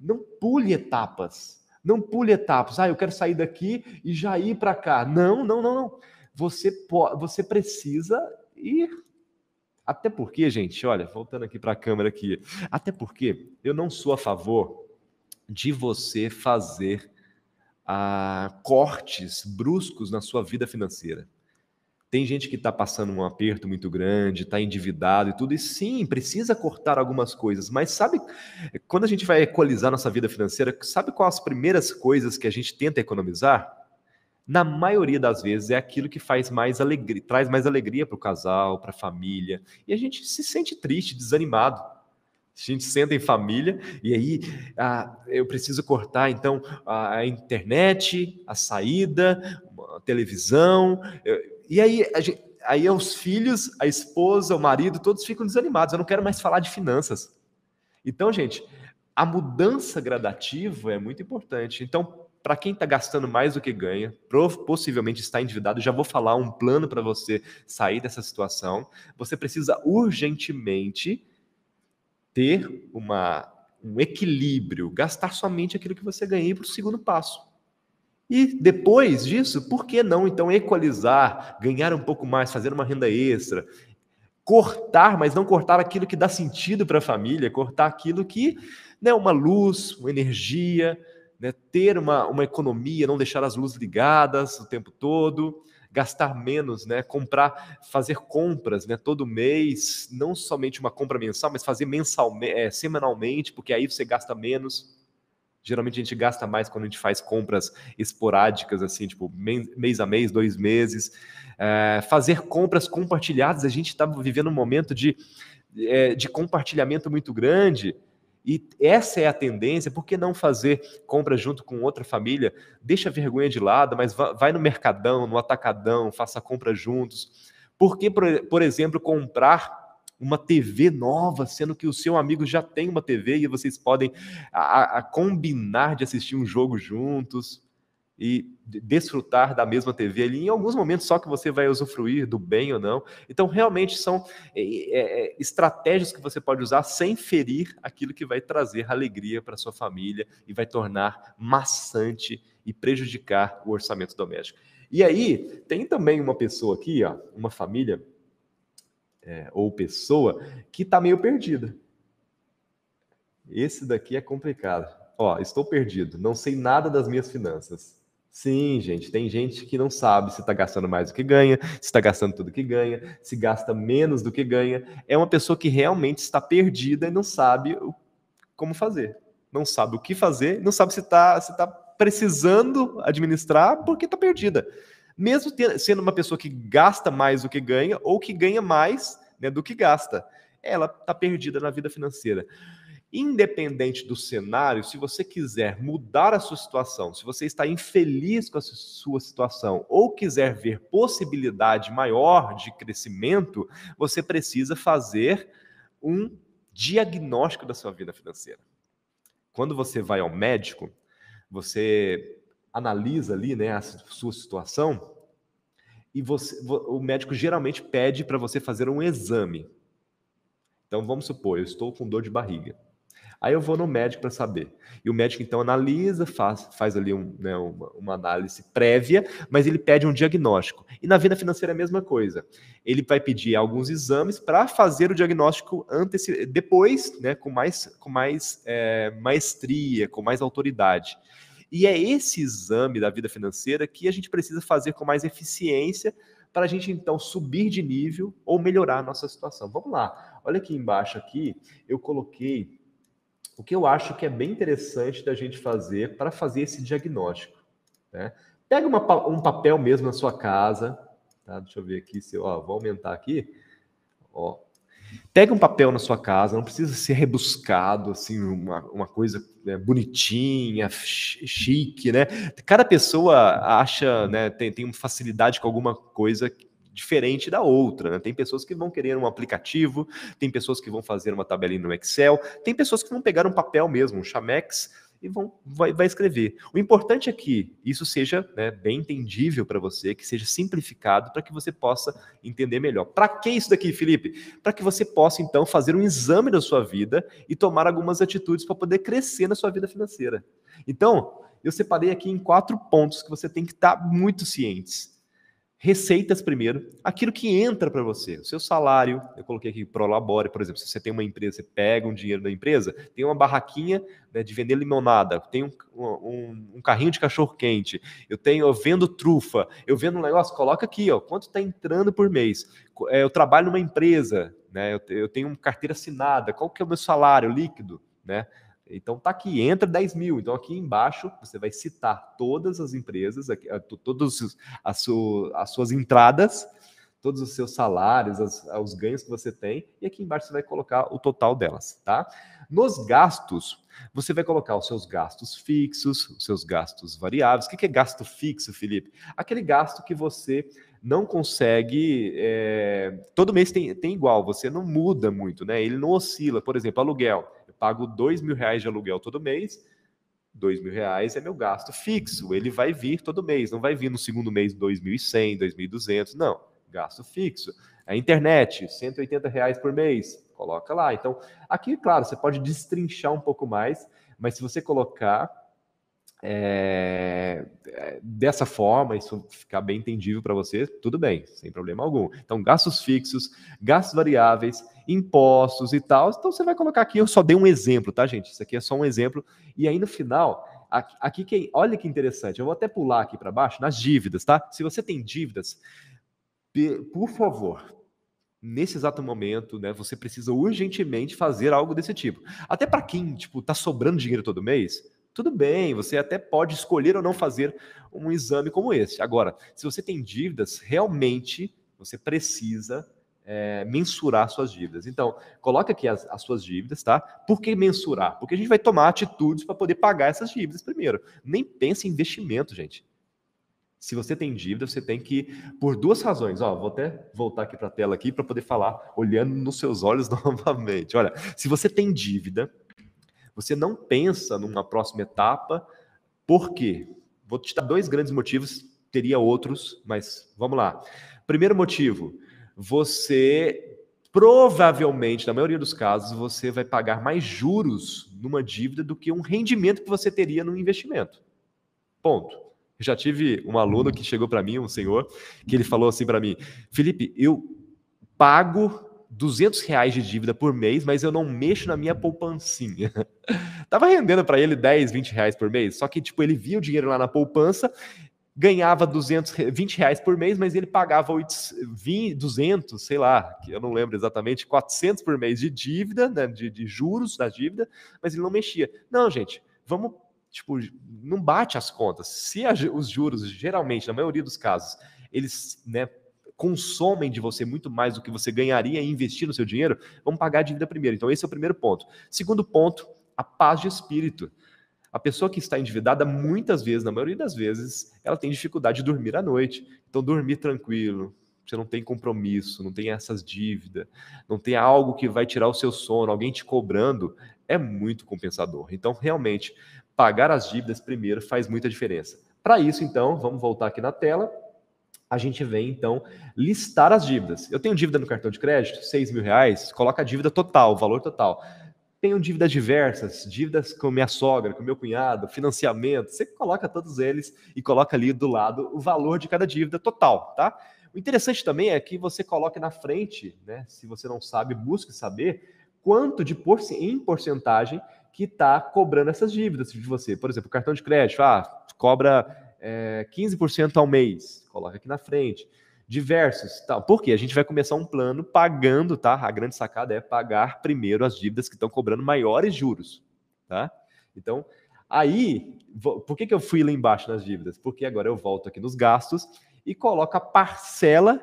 Não pule etapas. Não pule etapas. Ah, eu quero sair daqui e já ir para cá. Não, não, não, não. Você, você precisa ir até porque, gente, olha, voltando aqui para a câmera aqui, até porque eu não sou a favor de você fazer ah, cortes bruscos na sua vida financeira. Tem gente que está passando um aperto muito grande, está endividado e tudo, e sim, precisa cortar algumas coisas, mas sabe, quando a gente vai equalizar nossa vida financeira, sabe quais as primeiras coisas que a gente tenta economizar? Na maioria das vezes é aquilo que faz mais alegria, traz mais alegria para o casal, para a família, e a gente se sente triste, desanimado. A gente senta em família e aí ah, eu preciso cortar então a internet, a saída, a televisão, e aí a gente, aí os filhos, a esposa, o marido, todos ficam desanimados. Eu não quero mais falar de finanças. Então, gente, a mudança gradativa é muito importante. Então, para quem está gastando mais do que ganha, possivelmente está endividado, já vou falar um plano para você sair dessa situação. Você precisa urgentemente ter uma, um equilíbrio, gastar somente aquilo que você ganha para o segundo passo. E depois disso, por que não então equalizar, ganhar um pouco mais, fazer uma renda extra, cortar, mas não cortar aquilo que dá sentido para a família, cortar aquilo que, né, uma luz, uma energia, né, ter uma, uma economia, não deixar as luzes ligadas o tempo todo, gastar menos, né, comprar, fazer compras né, todo mês, não somente uma compra mensal, mas fazer mensalmente, é, semanalmente, porque aí você gasta menos. Geralmente a gente gasta mais quando a gente faz compras esporádicas, assim, tipo mês a mês, dois meses. É, fazer compras compartilhadas, a gente está vivendo um momento de, é, de compartilhamento muito grande. E essa é a tendência, por que não fazer compra junto com outra família? Deixa a vergonha de lado, mas vai no mercadão, no atacadão, faça compra juntos. Por que, por exemplo, comprar uma TV nova, sendo que o seu amigo já tem uma TV e vocês podem a, a combinar de assistir um jogo juntos? E desfrutar da mesma TV ali, em alguns momentos só que você vai usufruir do bem ou não. Então, realmente são é, é, é, estratégias que você pode usar sem ferir aquilo que vai trazer alegria para sua família e vai tornar maçante e prejudicar o orçamento doméstico. E aí, tem também uma pessoa aqui, ó, uma família é, ou pessoa que está meio perdida. Esse daqui é complicado. Ó, estou perdido, não sei nada das minhas finanças. Sim, gente, tem gente que não sabe se está gastando mais do que ganha, se está gastando tudo que ganha, se gasta menos do que ganha. É uma pessoa que realmente está perdida e não sabe como fazer. Não sabe o que fazer, não sabe se está se tá precisando administrar porque está perdida. Mesmo sendo uma pessoa que gasta mais do que ganha ou que ganha mais né, do que gasta, ela está perdida na vida financeira. Independente do cenário, se você quiser mudar a sua situação, se você está infeliz com a sua situação ou quiser ver possibilidade maior de crescimento, você precisa fazer um diagnóstico da sua vida financeira. Quando você vai ao médico, você analisa ali né, a sua situação e você, o médico geralmente pede para você fazer um exame. Então vamos supor, eu estou com dor de barriga. Aí eu vou no médico para saber. E o médico então analisa, faz, faz ali um, né, uma, uma, análise prévia, mas ele pede um diagnóstico. E na vida financeira é a mesma coisa. Ele vai pedir alguns exames para fazer o diagnóstico antes, depois, né, com mais, com mais é, maestria, com mais autoridade. E é esse exame da vida financeira que a gente precisa fazer com mais eficiência para a gente então subir de nível ou melhorar a nossa situação. Vamos lá. Olha aqui embaixo aqui, eu coloquei o que eu acho que é bem interessante da gente fazer para fazer esse diagnóstico. Né? Pega uma, um papel mesmo na sua casa, tá? Deixa eu ver aqui se ó, vou aumentar aqui. Ó. Pega um papel na sua casa, não precisa ser rebuscado, assim, uma, uma coisa né, bonitinha, chique, né? Cada pessoa acha, né, tem, tem facilidade com alguma coisa diferente da outra. Né? Tem pessoas que vão querer um aplicativo, tem pessoas que vão fazer uma tabelinha no Excel, tem pessoas que vão pegar um papel mesmo, um Chamex, e vão vai, vai escrever. O importante é que isso seja né, bem entendível para você, que seja simplificado para que você possa entender melhor. Para que isso daqui, Felipe? Para que você possa então fazer um exame da sua vida e tomar algumas atitudes para poder crescer na sua vida financeira. Então, eu separei aqui em quatro pontos que você tem que estar tá muito cientes receitas primeiro, aquilo que entra para você, o seu salário, eu coloquei aqui Prolabore, por exemplo, se você tem uma empresa, você pega um dinheiro da empresa, tem uma barraquinha né, de vender limonada, tem um, um, um carrinho de cachorro quente, eu tenho, eu vendo trufa, eu vendo um negócio, coloca aqui, ó, quanto está entrando por mês, é, eu trabalho numa empresa, né, eu, eu tenho uma carteira assinada, qual que é o meu salário líquido, né, então tá aqui, entra 10 mil. Então aqui embaixo você vai citar todas as empresas, todas as, as suas entradas, todos os seus salários, os ganhos que você tem, e aqui embaixo você vai colocar o total delas, tá? Nos gastos, você vai colocar os seus gastos fixos, os seus gastos variáveis. O que é gasto fixo, Felipe? Aquele gasto que você não consegue. É... todo mês tem, tem igual, você não muda muito, né? Ele não oscila. Por exemplo, aluguel pago dois mil reais de aluguel todo mês, dois mil reais é meu gasto fixo, ele vai vir todo mês, não vai vir no segundo mês dois mil e cem, dois mil e duzentos, não, gasto fixo. A internet, 180 reais por mês, coloca lá. Então, aqui, claro, você pode destrinchar um pouco mais, mas se você colocar é, é, dessa forma, isso ficar bem entendível para você, tudo bem, sem problema algum. Então, gastos fixos, gastos variáveis, impostos e tal. Então, você vai colocar aqui, eu só dei um exemplo, tá, gente? Isso aqui é só um exemplo. E aí, no final, aqui, aqui que, olha que interessante, eu vou até pular aqui para baixo, nas dívidas, tá? Se você tem dívidas, por favor, nesse exato momento, né, você precisa urgentemente fazer algo desse tipo. Até para quem, tipo, tá sobrando dinheiro todo mês, tudo bem, você até pode escolher ou não fazer um exame como esse. Agora, se você tem dívidas, realmente você precisa é, mensurar suas dívidas. Então, coloque aqui as, as, suas dívidas, tá? Por que mensurar? Porque a gente vai tomar atitudes para poder pagar essas dívidas primeiro. Nem pense em investimento, gente. Se você tem dívida, você tem que, por duas razões, ó, vou até voltar aqui para a tela aqui para poder falar, olhando nos seus olhos novamente. Olha, se você tem dívida, você não pensa numa próxima etapa. Por quê? Vou te dar dois grandes motivos, teria outros, mas vamos lá. Primeiro motivo, você provavelmente, na maioria dos casos, você vai pagar mais juros numa dívida do que um rendimento que você teria num investimento. Ponto. Eu já tive um aluno que chegou para mim, um senhor, que ele falou assim para mim: Felipe, eu pago 200 reais de dívida por mês, mas eu não mexo na minha poupancinha. Tava rendendo para ele 10, 20 reais por mês, só que tipo ele via o dinheiro lá na poupança, ganhava 220 reais por mês, mas ele pagava 20, 200, sei lá, que eu não lembro exatamente, 400 por mês de dívida, né, de, de juros da dívida, mas ele não mexia. Não, gente, vamos tipo, não bate as contas. Se a, os juros, geralmente, na maioria dos casos, eles né, consomem de você muito mais do que você ganharia em investir no seu dinheiro, vamos pagar a dívida primeiro. Então, esse é o primeiro ponto. Segundo ponto, a paz de espírito. A pessoa que está endividada, muitas vezes, na maioria das vezes, ela tem dificuldade de dormir à noite. Então, dormir tranquilo, você não tem compromisso, não tem essas dívidas, não tem algo que vai tirar o seu sono, alguém te cobrando, é muito compensador. Então, realmente, pagar as dívidas primeiro faz muita diferença. Para isso, então, vamos voltar aqui na tela. A gente vem, então, listar as dívidas. Eu tenho dívida no cartão de crédito, 6 mil reais, coloca a dívida total, valor total. Tenho dívidas diversas, dívidas com minha sogra, com meu cunhado, financiamento. Você coloca todos eles e coloca ali do lado o valor de cada dívida total, tá? O interessante também é que você coloque na frente, né? Se você não sabe, busque saber quanto de por, em porcentagem que está cobrando essas dívidas de você. Por exemplo, cartão de crédito, ah, cobra é, 15% ao mês, coloca aqui na frente. Diversos, tal. Por quê? A gente vai começar um plano pagando, tá? A grande sacada é pagar primeiro as dívidas que estão cobrando maiores juros, tá? Então, aí, por que, que eu fui lá embaixo nas dívidas? Porque agora eu volto aqui nos gastos e coloco a parcela,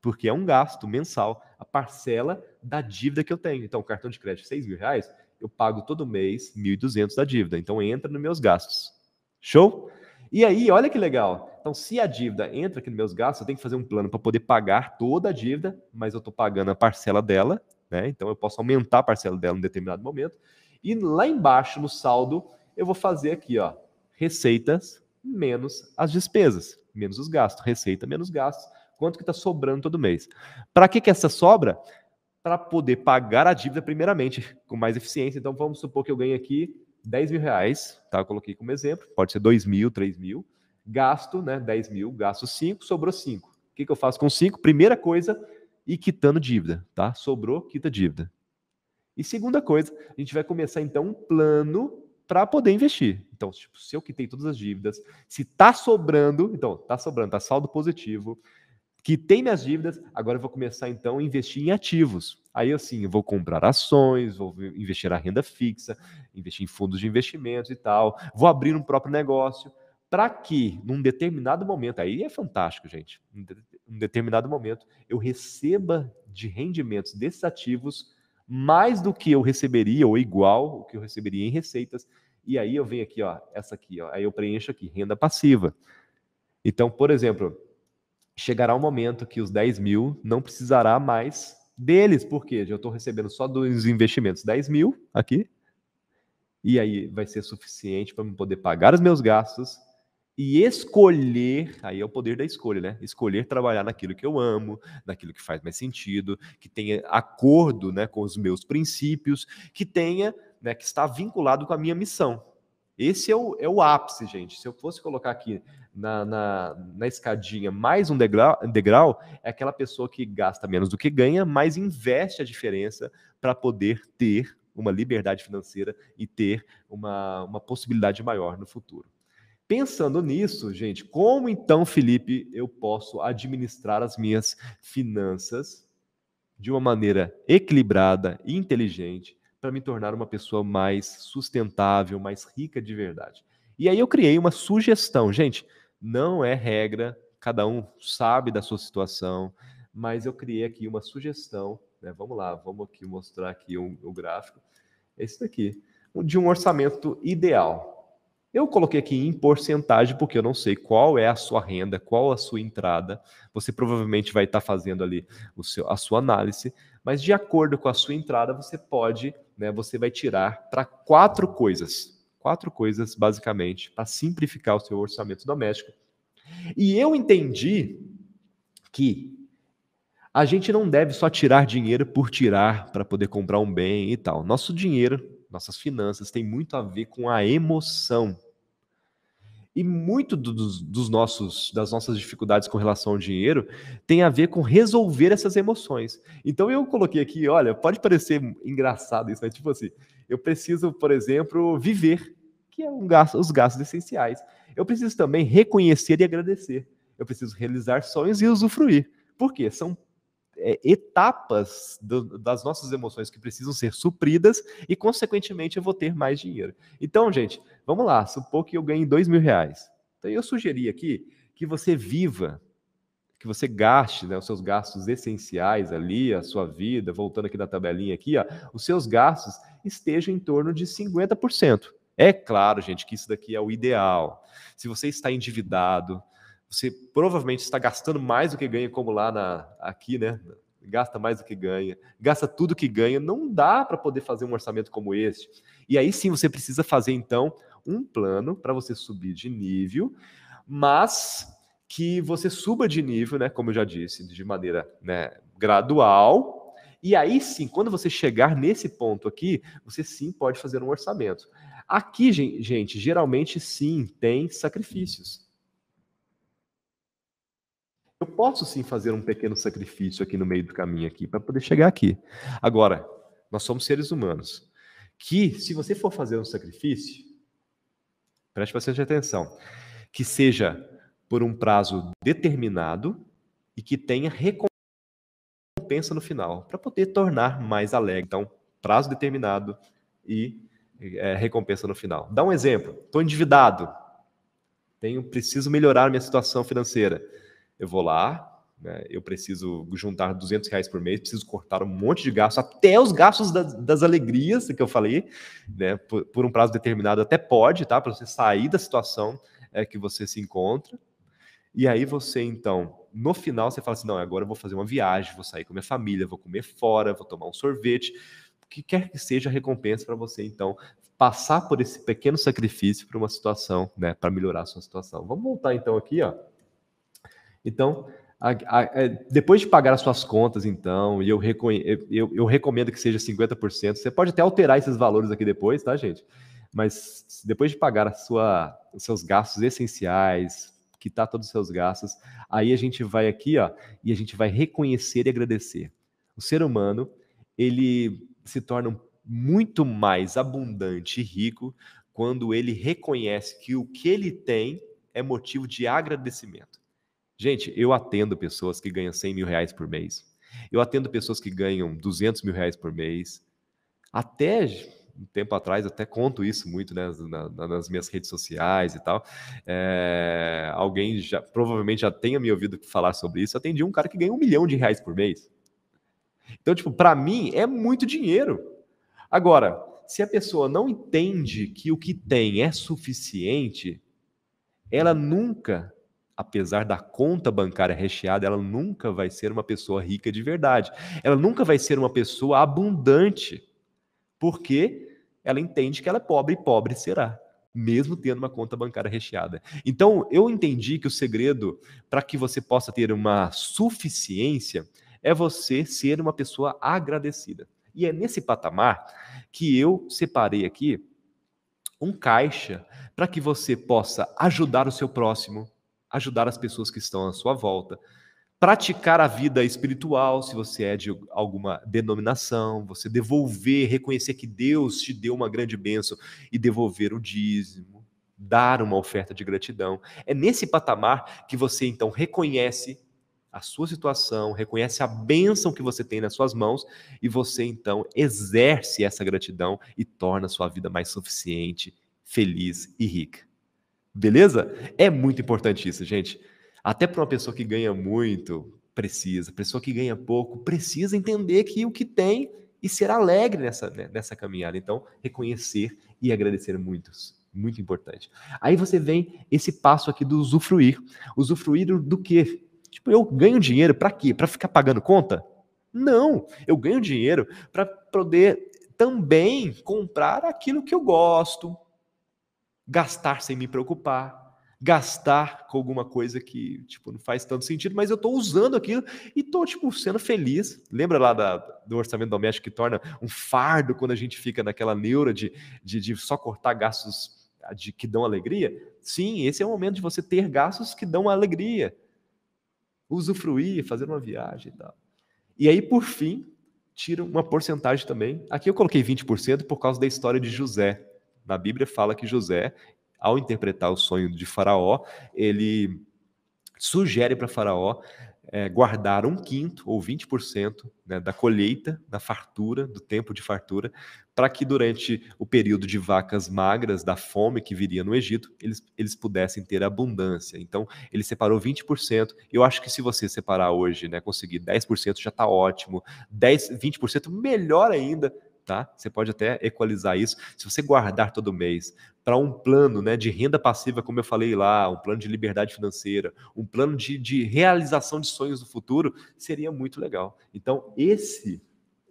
porque é um gasto mensal, a parcela da dívida que eu tenho. Então, cartão de crédito, 6 mil reais, eu pago todo mês 1.200 da dívida. Então entra nos meus gastos. Show? E aí, olha que legal. Então, se a dívida entra aqui nos meus gastos, eu tenho que fazer um plano para poder pagar toda a dívida, mas eu estou pagando a parcela dela, né? Então eu posso aumentar a parcela dela em determinado momento. E lá embaixo, no saldo, eu vou fazer aqui, ó, receitas menos as despesas, menos os gastos. Receita menos gastos. Quanto que está sobrando todo mês? Para que, que essa sobra? para poder pagar a dívida primeiramente com mais eficiência. Então vamos supor que eu ganhe aqui 10 mil reais, tá? Eu coloquei como exemplo, pode ser 2 mil, 3 mil. Gasto, né? 10 mil, gasto 5, sobrou 5. O que, que eu faço com 5? Primeira coisa, ir quitando dívida, tá? Sobrou, quita dívida. E segunda coisa, a gente vai começar então um plano para poder investir. Então, tipo, se eu quitei todas as dívidas, se tá sobrando, então, tá sobrando, tá saldo positivo, que tem minhas dívidas, agora eu vou começar então a investir em ativos. Aí assim, eu vou comprar ações, vou investir na renda fixa, investir em fundos de investimentos e tal, vou abrir um próprio negócio, para que num determinado momento, aí é fantástico, gente, num determinado momento eu receba de rendimentos desses ativos mais do que eu receberia ou igual o que eu receberia em receitas. E aí eu venho aqui, ó, essa aqui, ó, aí eu preencho aqui renda passiva. Então, por exemplo, chegará um momento que os 10 mil não precisará mais deles, porque eu estou recebendo só dos investimentos 10 mil aqui, e aí vai ser suficiente para eu poder pagar os meus gastos e escolher, aí é o poder da escolha, né? Escolher trabalhar naquilo que eu amo, naquilo que faz mais sentido, que tenha acordo, né, com os meus princípios, que tenha, né, que está vinculado com a minha missão. Esse é o, é o ápice, gente. Se eu fosse colocar aqui na, na, na escadinha mais um degrau, degrau, é aquela pessoa que gasta menos do que ganha, mas investe a diferença para poder ter uma liberdade financeira e ter uma, uma possibilidade maior no futuro. Pensando nisso, gente, como então, Felipe, eu posso administrar as minhas finanças de uma maneira equilibrada e inteligente para me tornar uma pessoa mais sustentável, mais rica de verdade? E aí eu criei uma sugestão. Gente, não é regra, cada um sabe da sua situação, mas eu criei aqui uma sugestão. Né? Vamos lá, vamos aqui mostrar aqui o, o gráfico. Esse daqui, de um orçamento ideal. Eu coloquei aqui em porcentagem, porque eu não sei qual é a sua renda, qual a sua entrada. Você provavelmente vai estar fazendo ali o seu, a sua análise, mas de acordo com a sua entrada, você pode, né, você vai tirar para quatro coisas quatro coisas, basicamente, para simplificar o seu orçamento doméstico. E eu entendi que a gente não deve só tirar dinheiro por tirar para poder comprar um bem e tal. Nosso dinheiro, nossas finanças, tem muito a ver com a emoção. E muito dos, dos, nossos, das nossas dificuldades com relação ao dinheiro tem a ver com resolver essas emoções. Então eu coloquei aqui, olha, pode parecer engraçado isso, mas tipo assim, eu preciso, por exemplo, viver, que é um gasto, os gastos essenciais. Eu preciso também reconhecer e agradecer. Eu preciso realizar sonhos e usufruir. Por quê? São é, etapas do, das nossas emoções que precisam ser supridas e, consequentemente, eu vou ter mais dinheiro. Então, gente, vamos lá. Supor que eu ganhe dois mil reais. Então, eu sugeri aqui que você viva, que você gaste né, os seus gastos essenciais ali, a sua vida, voltando aqui na tabelinha aqui, ó, os seus gastos estejam em torno de 50%. É claro, gente, que isso daqui é o ideal. Se você está endividado, você provavelmente está gastando mais do que ganha, como lá na, aqui, né? Gasta mais do que ganha, gasta tudo que ganha. Não dá para poder fazer um orçamento como este. E aí sim você precisa fazer, então, um plano para você subir de nível, mas que você suba de nível, né? Como eu já disse, de maneira né, gradual. E aí sim, quando você chegar nesse ponto aqui, você sim pode fazer um orçamento. Aqui, gente, geralmente sim tem sacrifícios. Eu posso sim fazer um pequeno sacrifício aqui no meio do caminho aqui para poder chegar aqui. Agora, nós somos seres humanos que, se você for fazer um sacrifício, preste bastante atenção, que seja por um prazo determinado e que tenha recompensa no final, para poder tornar mais alegre. Então, prazo determinado e é, recompensa no final. Dá um exemplo. Estou endividado. Tenho, preciso melhorar minha situação financeira eu vou lá, né, eu preciso juntar 200 reais por mês, preciso cortar um monte de gastos, até os gastos das, das alegrias que eu falei, né, por, por, um prazo determinado até pode, tá, para você sair da situação é, que você se encontra. E aí você, então, no final, você fala assim, não, agora eu vou fazer uma viagem, vou sair com minha família, vou comer fora, vou tomar um sorvete, o que quer que seja a recompensa para você, então, passar por esse pequeno sacrifício para uma situação, né, para melhorar a sua situação. Vamos voltar, então, aqui, ó, então, a, a, é, depois de pagar as suas contas, então, e eu, eu, eu, recomendo que seja 50%, você pode até alterar esses valores aqui depois, tá, gente? Mas depois de pagar a sua, os seus gastos essenciais, quitar todos os seus gastos, aí a gente vai aqui, ó, e a gente vai reconhecer e agradecer. O ser humano, ele se torna muito mais abundante e rico quando ele reconhece que o que ele tem é motivo de agradecimento. Gente, eu atendo pessoas que ganham 100 mil reais por mês. Eu atendo pessoas que ganham 200 mil reais por mês. Até um tempo atrás, até conto isso muito né, nas minhas redes sociais e tal. É, alguém já provavelmente já tenha me ouvido falar sobre isso. Eu atendi um cara que ganha um milhão de reais por mês. Então, tipo, para mim é muito dinheiro. Agora, se a pessoa não entende que o que tem é suficiente, ela nunca apesar da conta bancária recheada, ela nunca vai ser uma pessoa rica de verdade. Ela nunca vai ser uma pessoa abundante, porque ela entende que ela é pobre e pobre será, mesmo tendo uma conta bancária recheada. Então, eu entendi que o segredo para que você possa ter uma suficiência é você ser uma pessoa agradecida. E é nesse patamar que eu separei aqui um caixa para que você possa ajudar o seu próximo, ajudar as pessoas que estão à sua volta, praticar a vida espiritual, se você é de alguma denominação, você devolver, reconhecer que Deus te deu uma grande bênção e devolver o dízimo, dar uma oferta de gratidão. É nesse patamar que você então reconhece a sua situação, reconhece a bênção que você tem nas suas mãos e você então exerce essa gratidão e torna a sua vida mais suficiente, feliz e rica. Beleza? É muito importante isso, gente. Até para uma pessoa que ganha muito, precisa. Pessoa que ganha pouco, precisa entender que o que tem e ser alegre nessa, né, nessa caminhada. Então, reconhecer e agradecer muitos. Muito importante. Aí você vem esse passo aqui do usufruir. Usufruir do, do quê? Tipo, eu ganho dinheiro para quê? Para ficar pagando conta? Não, eu ganho dinheiro para poder também comprar aquilo que eu gosto, gastar sem me preocupar, gastar com alguma coisa que, tipo, não faz tanto sentido, mas eu estou usando aquilo e estou, tipo, sendo feliz. Lembra lá da, do orçamento doméstico que torna um fardo quando a gente fica naquela neura de, de, de só cortar gastos de, que dão alegria? Sim, esse é o momento de você ter gastos que dão alegria. Usufruir, fazer uma viagem e tal. E aí, por fim, tira uma porcentagem também. Aqui eu coloquei 20% por causa da história de José. Na Bíblia fala que José, ao interpretar o sonho de Faraó, ele sugere para Faraó é, guardar um quinto ou 20% né, da colheita, da fartura, do tempo de fartura, para que durante o período de vacas magras, da fome que viria no Egito, eles, eles pudessem ter abundância. Então, ele separou 20%. Eu acho que se você separar hoje, né, conseguir 10% já está ótimo. 10, 20% melhor ainda, tá? Você pode até equalizar isso. Se você guardar todo mês para um plano né, de renda passiva, como eu falei lá, um plano de liberdade financeira, um plano de, de realização de sonhos do futuro, seria muito legal. Então, esse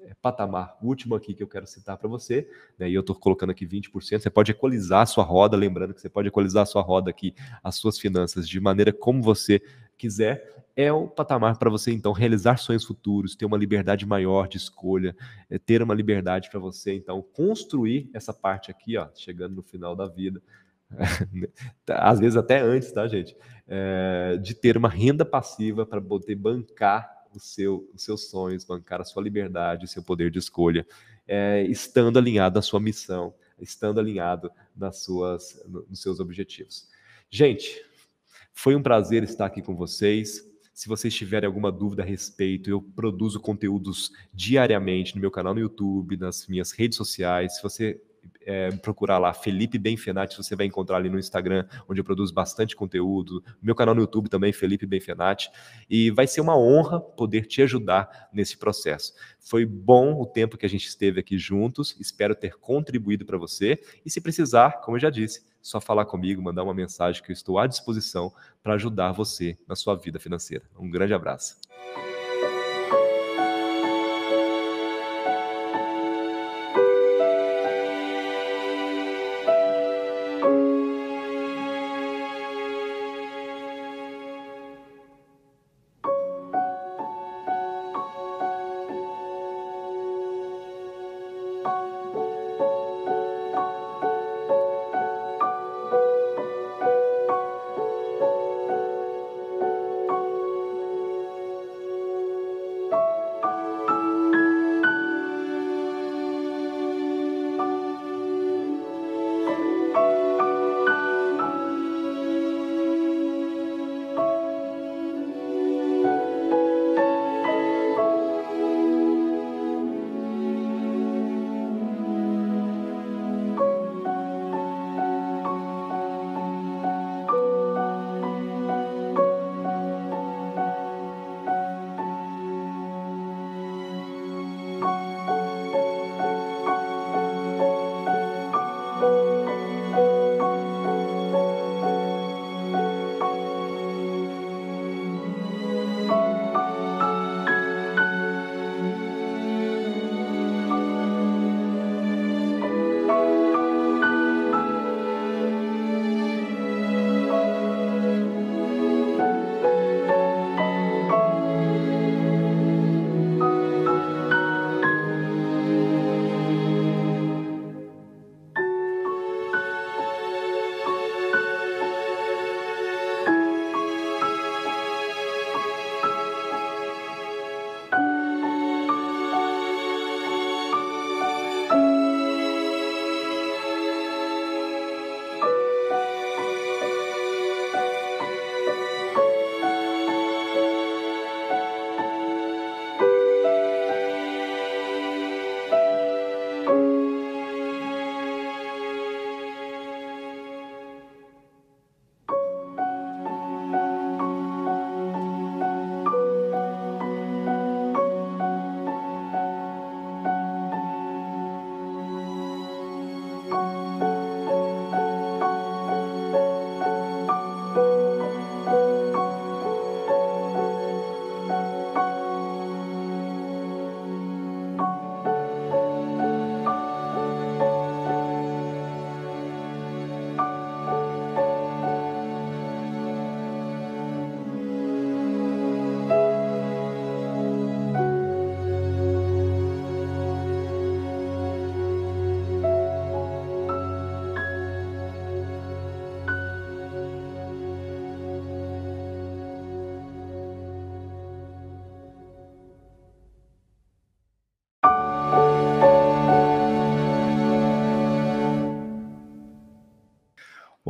é, patamar último aqui que eu quero citar para você, né, e eu estou colocando aqui 20%, você pode equalizar a sua roda, lembrando que você pode equalizar a sua roda aqui, as suas finanças, de maneira como você quiser, é o patamar para você então realizar sonhos futuros, ter uma liberdade maior de escolha, é, ter uma liberdade para você então construir essa parte aqui, ó, chegando no final da vida, às vezes até antes, tá, gente? É, de ter uma renda passiva para poder bancar o seu, os seus sonhos, bancar a sua liberdade, o seu poder de escolha, é, estando alinhado à sua missão, estando alinhado nas suas, nos seus objetivos. Gente, foi um prazer estar aqui com vocês. Se vocês tiverem alguma dúvida a respeito, eu produzo conteúdos diariamente no meu canal no YouTube, nas minhas redes sociais. Se você é, procurar lá Felipe Benfenati, você vai encontrar ali no Instagram, onde eu produzo bastante conteúdo. Meu canal no YouTube também, Felipe Benfenati. E vai ser uma honra poder te ajudar nesse processo. Foi bom o tempo que a gente esteve aqui juntos, espero ter contribuído para você. E se precisar, como eu já disse, só falar comigo, mandar uma mensagem que eu estou à disposição para ajudar você na sua vida financeira. Um grande abraço.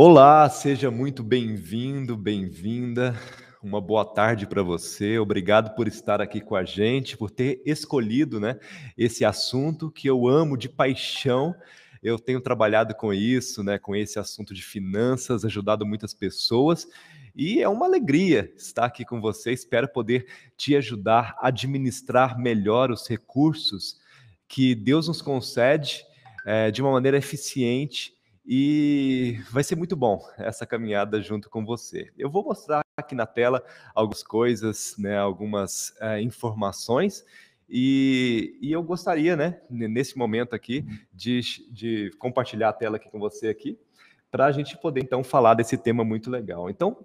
Olá, seja muito bem-vindo, bem-vinda. Uma boa tarde para você. Obrigado por estar aqui com a gente, por ter escolhido, né, esse assunto que eu amo de paixão. Eu tenho trabalhado com isso, né, com esse assunto de finanças, ajudado muitas pessoas. E é uma alegria estar aqui com você. Espero poder te ajudar a administrar melhor os recursos que Deus nos concede é, de uma maneira eficiente e vai ser muito bom essa caminhada junto com você. Eu vou mostrar aqui na tela algumas coisas, né, algumas é, informações, e, e, eu gostaria, né, nesse momento aqui, de, de compartilhar a tela aqui com você aqui, para a gente poder então falar desse tema muito legal. Então,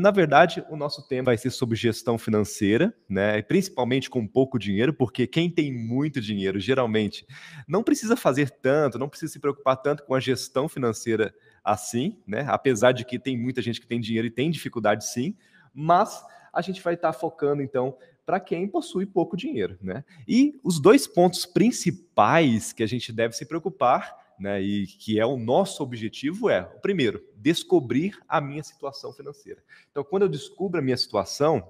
na verdade, o nosso tema vai ser sobre gestão financeira, né? Principalmente com pouco dinheiro, porque quem tem muito dinheiro geralmente não precisa fazer tanto, não precisa se preocupar tanto com a gestão financeira assim, né? Apesar de que tem muita gente que tem dinheiro e tem dificuldade sim, mas a gente vai estar focando então para quem possui pouco dinheiro, né? E os dois pontos principais que a gente deve se preocupar né, e que é o nosso objetivo é, o primeiro, descobrir a minha situação financeira. Então, quando eu descubro a minha situação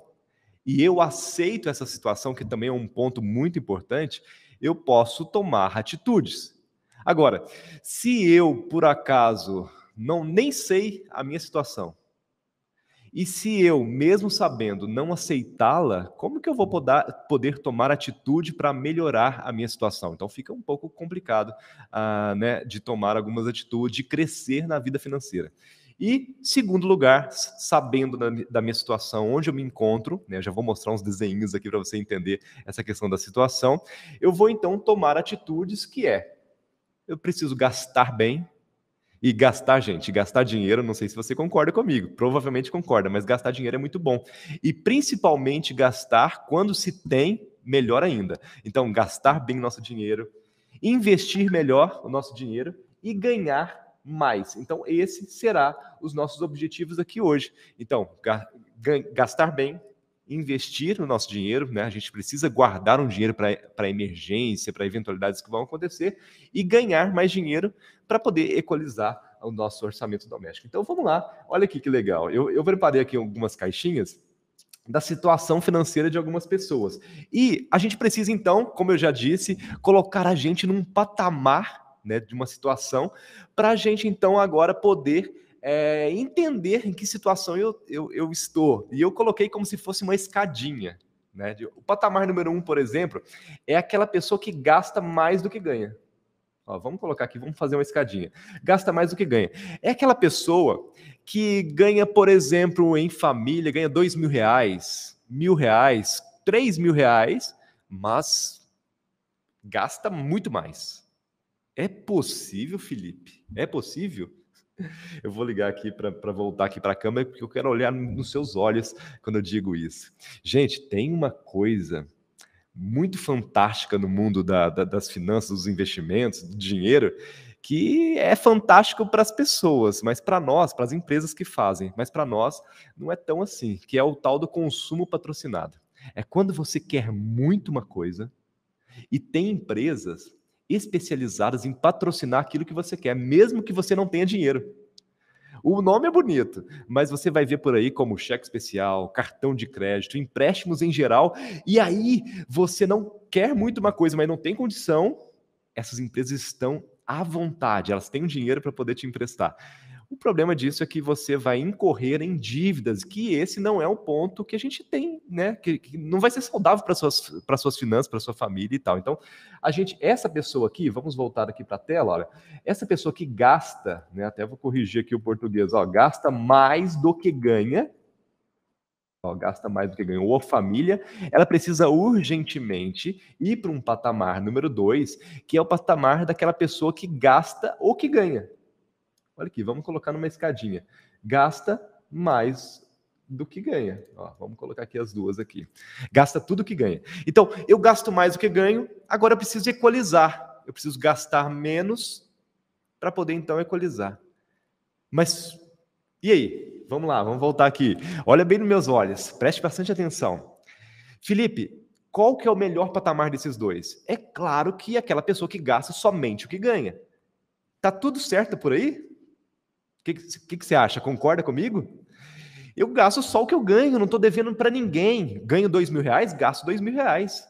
e eu aceito essa situação, que também é um ponto muito importante, eu posso tomar atitudes. Agora, se eu por acaso não nem sei a minha situação, e se eu, mesmo sabendo, não aceitá-la, como que eu vou poder, tomar atitude para melhorar a minha situação? Então fica um pouco complicado uh, né, de tomar algumas atitudes, de crescer na vida financeira. E, segundo lugar, sabendo da, da minha situação, onde eu me encontro, né, eu já vou mostrar uns desenhos aqui para você entender essa questão da situação, eu vou então tomar atitudes que é, eu preciso gastar bem, e gastar, gente, gastar dinheiro, não sei se você concorda comigo, provavelmente concorda, mas gastar dinheiro é muito bom. E principalmente gastar quando se tem, melhor ainda. Então, gastar bem nosso dinheiro, investir melhor o nosso dinheiro e ganhar mais. Então, esse será os nossos objetivos aqui hoje. Então, gastar bem, investir no nosso dinheiro, né? A gente precisa guardar um dinheiro para emergência, para eventualidades que vão acontecer e ganhar mais dinheiro para poder equalizar o nosso orçamento doméstico. Então vamos lá, olha aqui que legal. Eu, eu preparei aqui algumas caixinhas da situação financeira de algumas pessoas. E a gente precisa, então, como eu já disse, colocar a gente num patamar né, de uma situação para a gente, então, agora poder é, entender em que situação eu, eu, eu, estou. E eu coloquei como se fosse uma escadinha. Né? O patamar número um, por exemplo, é aquela pessoa que gasta mais do que ganha. Ó, vamos colocar aqui, vamos fazer uma escadinha. Gasta mais do que ganha. É aquela pessoa que ganha, por exemplo, em família, ganha dois mil reais, mil reais, três mil reais, mas gasta muito mais. É possível, Felipe? É possível? Eu vou ligar aqui para voltar aqui para a câmera, porque eu quero olhar nos seus olhos quando eu digo isso. Gente, tem uma coisa muito fantástica no mundo da, da, das finanças, dos investimentos, do dinheiro, que é fantástico para as pessoas, mas para nós, para as empresas que fazem, mas para nós não é tão assim, que é o tal do consumo patrocinado. É quando você quer muito uma coisa e tem empresas especializadas em patrocinar aquilo que você quer, mesmo que você não tenha dinheiro. O nome é bonito, mas você vai ver por aí como cheque especial, cartão de crédito, empréstimos em geral, e aí você não quer muito uma coisa, mas não tem condição, essas empresas estão à vontade, elas têm o dinheiro para poder te emprestar. O problema disso é que você vai incorrer em dívidas, que esse não é o ponto que a gente tem, né? Que, que não vai ser saudável para suas para suas finanças, para sua família e tal. Então, a gente, essa pessoa aqui, vamos voltar aqui para a tela, olha, essa pessoa que gasta, né? Até vou corrigir aqui o português, ó, gasta mais do que ganha, ó, gasta mais do que ganha, ou a família, ela precisa urgentemente ir para um patamar número dois, que é o patamar daquela pessoa que gasta ou que ganha. Olha aqui, vamos colocar numa escadinha. Gasta mais do que ganha. Ó, vamos colocar aqui as duas aqui. Gasta tudo que ganha. Então, eu gasto mais do que ganho, agora eu preciso equalizar. Eu preciso gastar menos para poder então equalizar. Mas e aí? Vamos lá, vamos voltar aqui. Olha bem nos meus olhos, preste bastante atenção. Felipe, qual que é o melhor patamar desses dois? É claro que aquela pessoa que gasta somente o que ganha. Tá tudo certo por aí? O que, que, que você acha? Concorda comigo? Eu gasto só o que eu ganho, não estou devendo para ninguém. Ganho dois mil reais, gasto dois mil reais.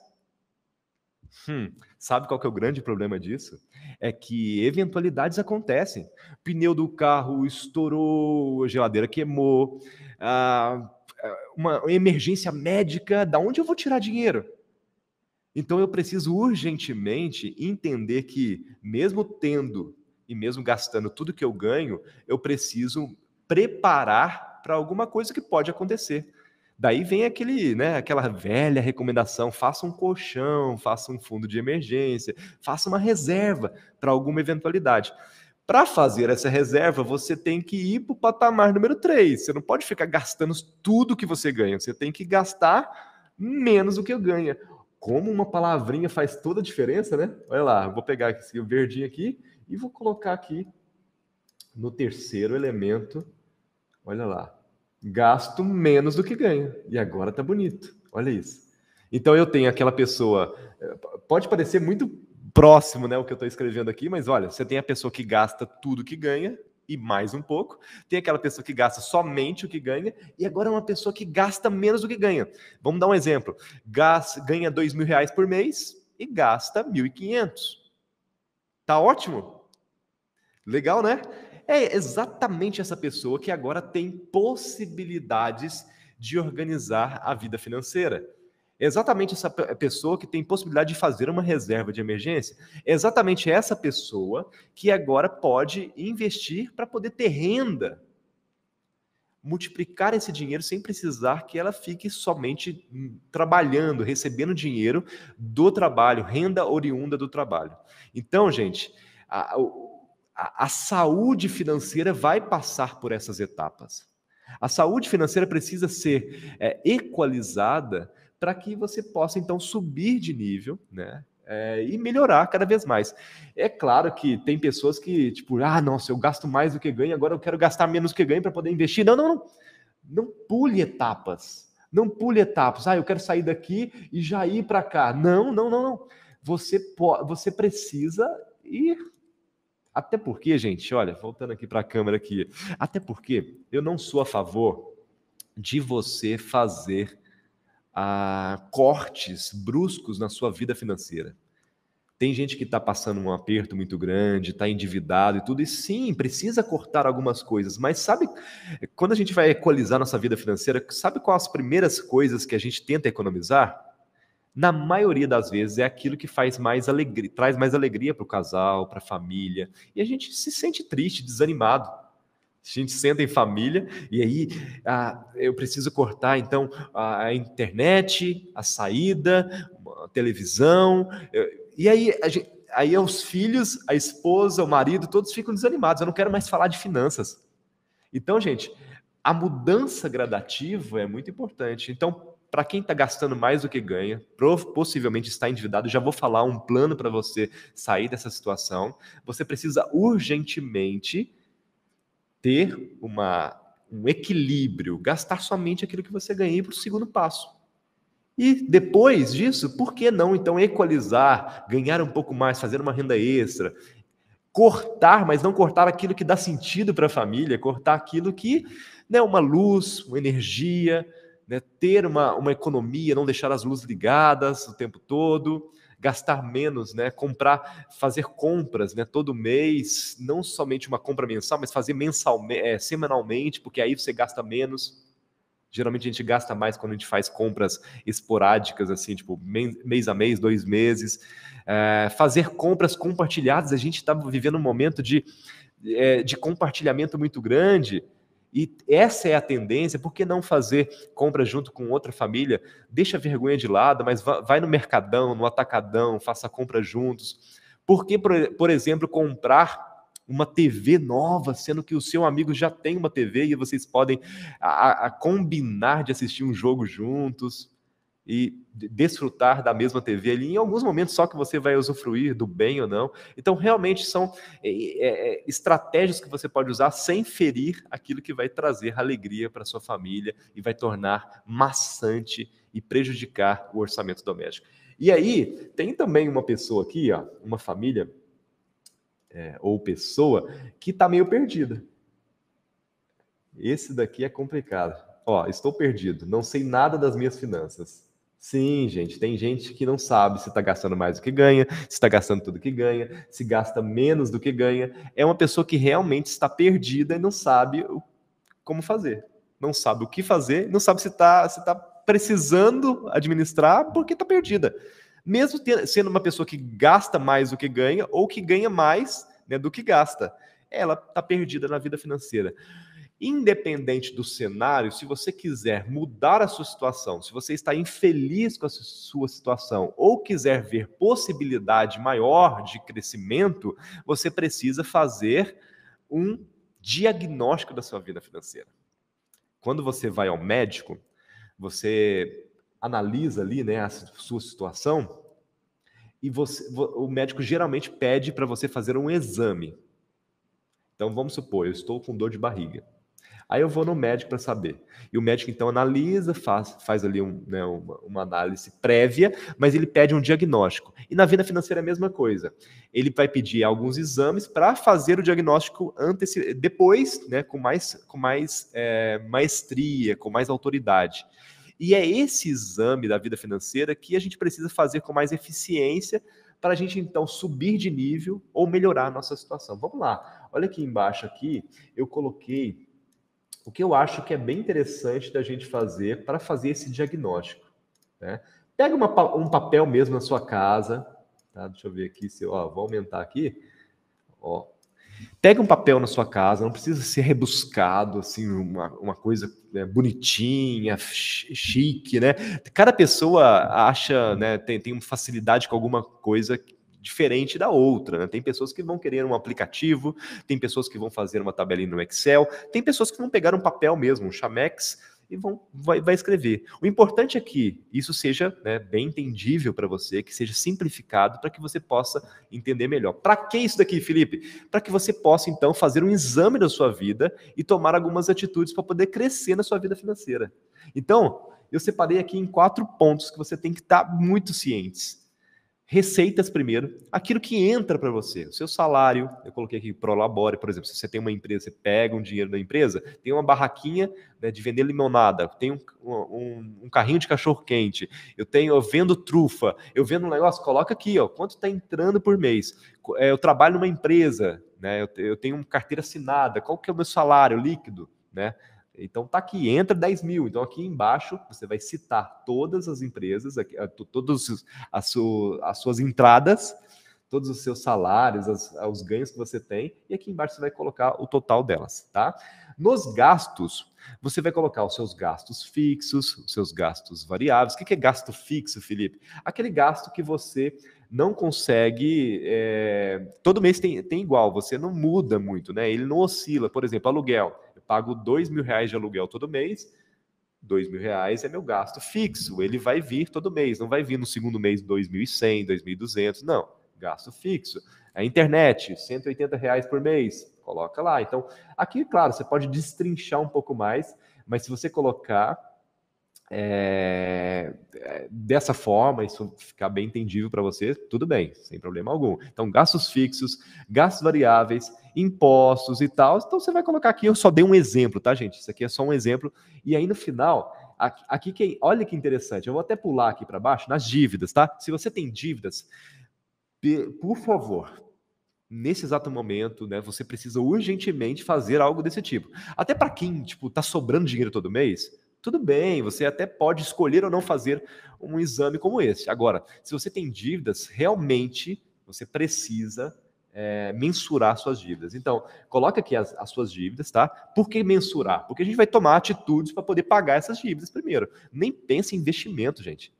Hum, sabe qual que é o grande problema disso? É que eventualidades acontecem. Pneu do carro estourou, a geladeira queimou, ah, uma emergência médica, da onde eu vou tirar dinheiro? Então eu preciso urgentemente entender que, mesmo tendo e mesmo gastando tudo que eu ganho, eu preciso preparar para alguma coisa que pode acontecer. Daí vem aquele, né, aquela velha recomendação: faça um colchão, faça um fundo de emergência, faça uma reserva para alguma eventualidade. Para fazer essa reserva, você tem que ir para o patamar número 3. Você não pode ficar gastando tudo que você ganha. Você tem que gastar menos do que ganha. Como uma palavrinha faz toda a diferença, né? Olha lá, vou pegar esse verdinho aqui e vou colocar aqui no terceiro elemento. Olha lá, gasto menos do que ganho. E agora tá bonito. Olha isso. Então eu tenho aquela pessoa, eh, pode parecer muito próximo, né, o que eu estou escrevendo aqui, mas olha, você tem a pessoa que gasta tudo que ganha e mais um pouco, tem aquela pessoa que gasta somente o que ganha e agora é uma pessoa que gasta menos do que ganha. Vamos dar um exemplo: ganha dois mil reais por mês e gasta mil e quinhentos. Tá ótimo? Legal, né? É exatamente essa pessoa que agora tem possibilidades de organizar a vida financeira. É exatamente essa pessoa que tem possibilidade de fazer uma reserva de emergência. É exatamente essa pessoa que agora pode investir para poder ter renda. Multiplicar esse dinheiro sem precisar que ela fique somente hum, trabalhando, recebendo dinheiro do trabalho, renda oriunda do trabalho. Então, gente, a, a, saúde financeira vai passar por essas etapas. A saúde financeira precisa ser é, equalizada para que você possa então subir de nível, né? É, e melhorar cada vez mais. É claro que tem pessoas que, tipo, ah, nossa, eu gasto mais do que ganho, agora eu quero gastar menos do que ganho para poder investir. Não, não, não. Não pule etapas. Não pule etapas. Ah, eu quero sair daqui e já ir para cá. Não, não, não, não. Você, você precisa ir até porque, gente, olha, voltando aqui para a câmera aqui, até porque eu não sou a favor de você fazer ah, cortes bruscos na sua vida financeira. Tem gente que está passando um aperto muito grande, está endividado e tudo, e sim, precisa cortar algumas coisas, mas sabe, quando a gente vai equalizar nossa vida financeira, sabe quais as primeiras coisas que a gente tenta economizar? Na maioria das vezes é aquilo que faz mais alegria, traz mais alegria para o casal, para a família, e a gente se sente triste, desanimado. A gente senta em família e aí ah, eu preciso cortar então a internet, a saída, a televisão, e aí a gente, aí os filhos, a esposa, o marido, todos ficam desanimados. Eu não quero mais falar de finanças. Então, gente, a mudança gradativa é muito importante. Então, para quem está gastando mais do que ganha, possivelmente está endividado, já vou falar um plano para você sair dessa situação. Você precisa urgentemente ter uma, um equilíbrio, gastar somente aquilo que você ganha para o segundo passo. E depois disso, por que não então equalizar, ganhar um pouco mais, fazer uma renda extra, cortar, mas não cortar aquilo que dá sentido para a família, cortar aquilo que, né, uma luz, uma energia, né, ter uma, uma economia, não deixar as luzes ligadas o tempo todo, gastar menos, né, comprar, fazer compras né, todo mês, não somente uma compra mensal, mas fazer mensalmente, é, semanalmente, porque aí você gasta menos. Geralmente a gente gasta mais quando a gente faz compras esporádicas, assim, tipo mês a mês, dois meses. É, fazer compras compartilhadas, a gente está vivendo um momento de, é, de compartilhamento muito grande. E essa é a tendência, por que não fazer compra junto com outra família? Deixa a vergonha de lado, mas vai no mercadão, no atacadão, faça compra juntos. Por que, por exemplo, comprar uma TV nova, sendo que o seu amigo já tem uma TV e vocês podem a, a combinar de assistir um jogo juntos? E desfrutar da mesma TV ali, em alguns momentos só que você vai usufruir do bem ou não. Então, realmente são é, é, é, estratégias que você pode usar sem ferir aquilo que vai trazer alegria para sua família e vai tornar maçante e prejudicar o orçamento doméstico. E aí, tem também uma pessoa aqui, ó, uma família é, ou pessoa que está meio perdida. Esse daqui é complicado. Ó, estou perdido, não sei nada das minhas finanças. Sim, gente, tem gente que não sabe se está gastando mais do que ganha, se está gastando tudo que ganha, se gasta menos do que ganha. É uma pessoa que realmente está perdida e não sabe como fazer. Não sabe o que fazer, não sabe se está se tá precisando administrar porque está perdida. Mesmo sendo uma pessoa que gasta mais do que ganha ou que ganha mais né, do que gasta, ela está perdida na vida financeira. Independente do cenário, se você quiser mudar a sua situação, se você está infeliz com a sua situação ou quiser ver possibilidade maior de crescimento, você precisa fazer um diagnóstico da sua vida financeira. Quando você vai ao médico, você analisa ali né, a sua situação e você, o médico geralmente pede para você fazer um exame. Então vamos supor, eu estou com dor de barriga. Aí eu vou no médico para saber. E o médico então analisa, faz, faz ali um, né, uma, uma, análise prévia, mas ele pede um diagnóstico. E na vida financeira é a mesma coisa. Ele vai pedir alguns exames para fazer o diagnóstico antes, depois, né, com mais, com mais é, maestria, com mais autoridade. E é esse exame da vida financeira que a gente precisa fazer com mais eficiência para a gente então subir de nível ou melhorar a nossa situação. Vamos lá. Olha aqui embaixo aqui, eu coloquei o que eu acho que é bem interessante da gente fazer para fazer esse diagnóstico. Né? Pega uma, um papel mesmo na sua casa, tá? Deixa eu ver aqui se ó, vou aumentar aqui. Ó. Pega um papel na sua casa, não precisa ser rebuscado, assim, uma, uma coisa né, bonitinha, chique, né? Cada pessoa acha, né, tem, tem facilidade com alguma coisa diferente da outra. Né? Tem pessoas que vão querer um aplicativo, tem pessoas que vão fazer uma tabelinha no Excel, tem pessoas que vão pegar um papel mesmo, um Chamex, e vão vai, vai escrever. O importante é que isso seja né, bem entendível para você, que seja simplificado para que você possa entender melhor. Para que isso daqui, Felipe? Para que você possa então fazer um exame da sua vida e tomar algumas atitudes para poder crescer na sua vida financeira. Então, eu separei aqui em quatro pontos que você tem que estar tá muito cientes receitas primeiro, aquilo que entra para você, o seu salário, eu coloquei aqui prolabore, por exemplo, se você tem uma empresa, você pega um dinheiro da empresa, tem uma barraquinha né, de vender limonada, tem um, um, um carrinho de cachorro quente, eu tenho, eu vendo trufa, eu vendo um negócio, coloca aqui, ó, quanto está entrando por mês, é, eu trabalho numa empresa, né, eu, eu tenho uma carteira assinada, qual que é o meu salário líquido, né? Então tá aqui, entra 10 mil. Então aqui embaixo você vai citar todas as empresas, todas as, suas entradas, todos os seus salários, os ganhos que você tem, e aqui embaixo você vai colocar o total delas, tá? Nos gastos, você vai colocar os seus gastos fixos, os seus gastos variáveis. O que é gasto fixo, Felipe? Aquele gasto que você não consegue. É... todo mês tem, tem igual, você não muda muito, né? Ele não oscila. Por exemplo, aluguel pago dois mil reais de aluguel todo mês, dois mil reais é meu gasto fixo, ele vai vir todo mês, não vai vir no segundo mês dois mil e cem, dois mil e duzentos, não, gasto fixo. A internet, 180 reais por mês, coloca lá. Então, aqui, claro, você pode destrinchar um pouco mais, mas se você colocar é, é, dessa forma, isso ficar bem entendível para você, tudo bem, sem problema algum. Então, gastos fixos, gastos variáveis, impostos e tal. Então, você vai colocar aqui, eu só dei um exemplo, tá, gente? Isso aqui é só um exemplo. E aí, no final, aqui, aqui que, olha que interessante, eu vou até pular aqui para baixo, nas dívidas, tá? Se você tem dívidas, por favor, nesse exato momento, né, você precisa urgentemente fazer algo desse tipo. Até para quem, tipo, tá sobrando dinheiro todo mês, tudo bem, você até pode escolher ou não fazer um exame como esse. Agora, se você tem dívidas, realmente você precisa é, mensurar suas dívidas. Então, coloque aqui as, as, suas dívidas, tá? Por que mensurar? Porque a gente vai tomar atitudes para poder pagar essas dívidas primeiro. Nem pense em investimento, gente.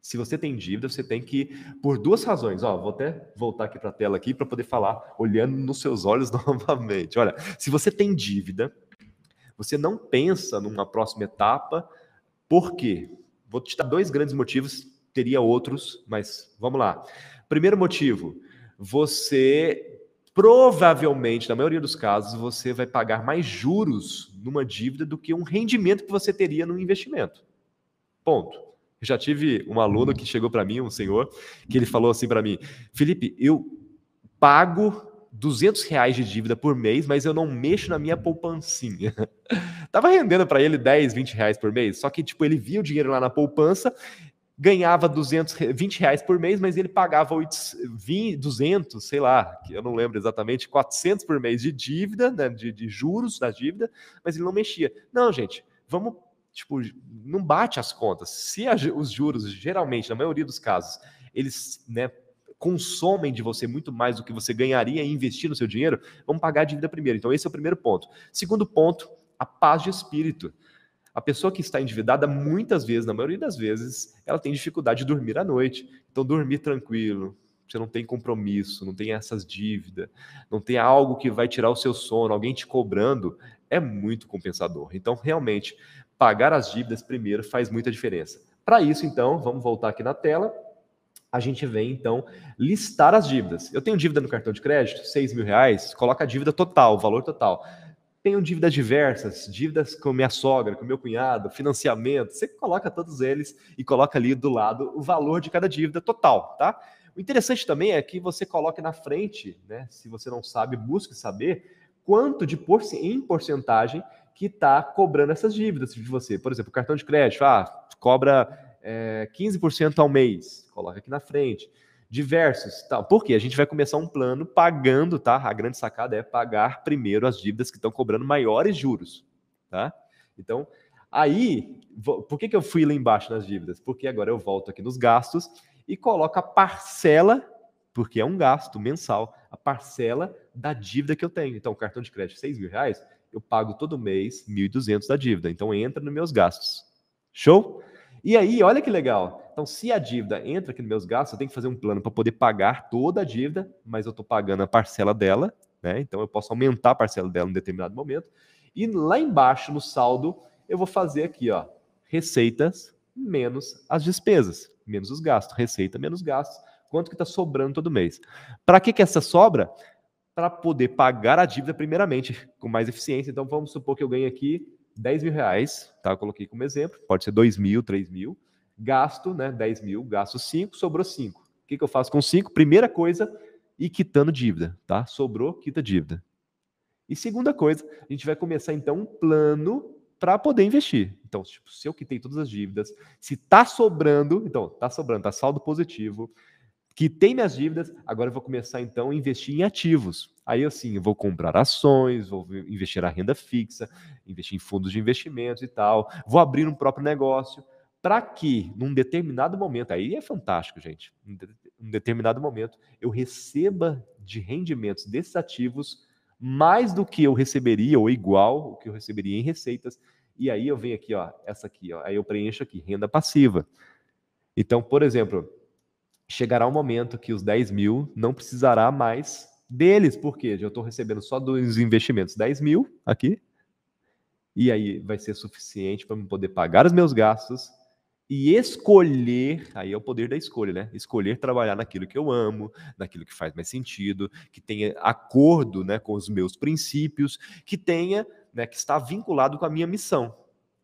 Se você tem dívida, você tem que, por duas razões, ó, vou até voltar aqui para a tela aqui para poder falar, olhando nos seus olhos novamente. Olha, se você tem dívida, você não pensa numa próxima etapa. Por quê? Vou te dar dois grandes motivos, teria outros, mas vamos lá. Primeiro motivo, você provavelmente, na maioria dos casos, você vai pagar mais juros numa dívida do que um rendimento que você teria num investimento. Ponto. Eu já tive um aluno que chegou para mim, um senhor, que ele falou assim para mim: Felipe, eu pago 200 reais de dívida por mês, mas eu não mexo na minha poupancinha. Tava rendendo para ele 10, 20 reais por mês, só que tipo ele via o dinheiro lá na poupança, ganhava 220 reais por mês, mas ele pagava 20, 200, sei lá, que eu não lembro exatamente, 400 por mês de dívida, né, de, de juros da dívida, mas ele não mexia. Não, gente, vamos tipo, não bate as contas. Se a, os juros, geralmente, na maioria dos casos, eles né, consomem de você muito mais do que você ganharia em investir no seu dinheiro, vamos pagar a dívida primeiro. Então, esse é o primeiro ponto. Segundo ponto, a paz de espírito. A pessoa que está endividada, muitas vezes, na maioria das vezes, ela tem dificuldade de dormir à noite. Então, dormir tranquilo, você não tem compromisso, não tem essas dívidas, não tem algo que vai tirar o seu sono, alguém te cobrando, é muito compensador. Então, realmente, pagar as dívidas primeiro faz muita diferença. Para isso, então, vamos voltar aqui na tela a gente vem então listar as dívidas. Eu tenho dívida no cartão de crédito, 6 mil reais, coloca a dívida total, o valor total. Tenho dívidas diversas, dívidas com minha sogra, com meu cunhado, financiamento, você coloca todos eles e coloca ali do lado o valor de cada dívida total, tá? O interessante também é que você coloque na frente, né? Se você não sabe, busque saber quanto de por, em porcentagem que está cobrando essas dívidas de você. Por exemplo, cartão de crédito, ah, cobra é, 15% ao mês, coloca aqui na frente. Diversos, tal. Por quê? A gente vai começar um plano pagando, tá? A grande sacada é pagar primeiro as dívidas que estão cobrando maiores juros, tá? Então, aí, por que, que eu fui lá embaixo nas dívidas? Porque agora eu volto aqui nos gastos e coloco a parcela, porque é um gasto mensal, a parcela da dívida que eu tenho. Então, cartão de crédito, 6 mil reais, eu pago todo mês 1.200 da dívida. Então, entra nos meus gastos. Show? E aí, olha que legal. Então, se a dívida entra aqui nos meus gastos, eu tenho que fazer um plano para poder pagar toda a dívida, mas eu estou pagando a parcela dela, né? Então eu posso aumentar a parcela dela em determinado momento. E lá embaixo, no saldo, eu vou fazer aqui, ó, receitas menos as despesas, menos os gastos. Receita menos gastos. Quanto que está sobrando todo mês? Para que, que essa sobra? Para poder pagar a dívida primeiramente, com mais eficiência. Então, vamos supor que eu ganhe aqui 10 mil reais, tá? Eu coloquei como exemplo, pode ser 2 mil, 3 mil. Gasto, né? 10 mil, gasto 5, sobrou 5. O que, que eu faço com 5? Primeira coisa, ir quitando dívida, tá? Sobrou, quita dívida. E segunda coisa, a gente vai começar então um plano para poder investir. Então, tipo, se eu quitei todas as dívidas, se tá sobrando, então, tá sobrando, tá saldo positivo, quitei minhas dívidas, agora eu vou começar então a investir em ativos. Aí assim, eu vou comprar ações, vou investir na renda fixa, investir em fundos de investimentos e tal, vou abrir um próprio negócio, para que num determinado momento, aí é fantástico, gente, num determinado momento eu receba de rendimentos desses ativos mais do que eu receberia ou igual o que eu receberia em receitas. E aí eu venho aqui, ó, essa aqui, ó, aí eu preencho aqui renda passiva. Então, por exemplo, chegará um momento que os 10 mil não precisará mais deles, porque eu estou recebendo só dos investimentos 10 mil aqui, e aí vai ser suficiente para eu poder pagar os meus gastos e escolher, aí é o poder da escolha, né? Escolher trabalhar naquilo que eu amo, naquilo que faz mais sentido, que tenha acordo, né, com os meus princípios, que tenha, né, que está vinculado com a minha missão.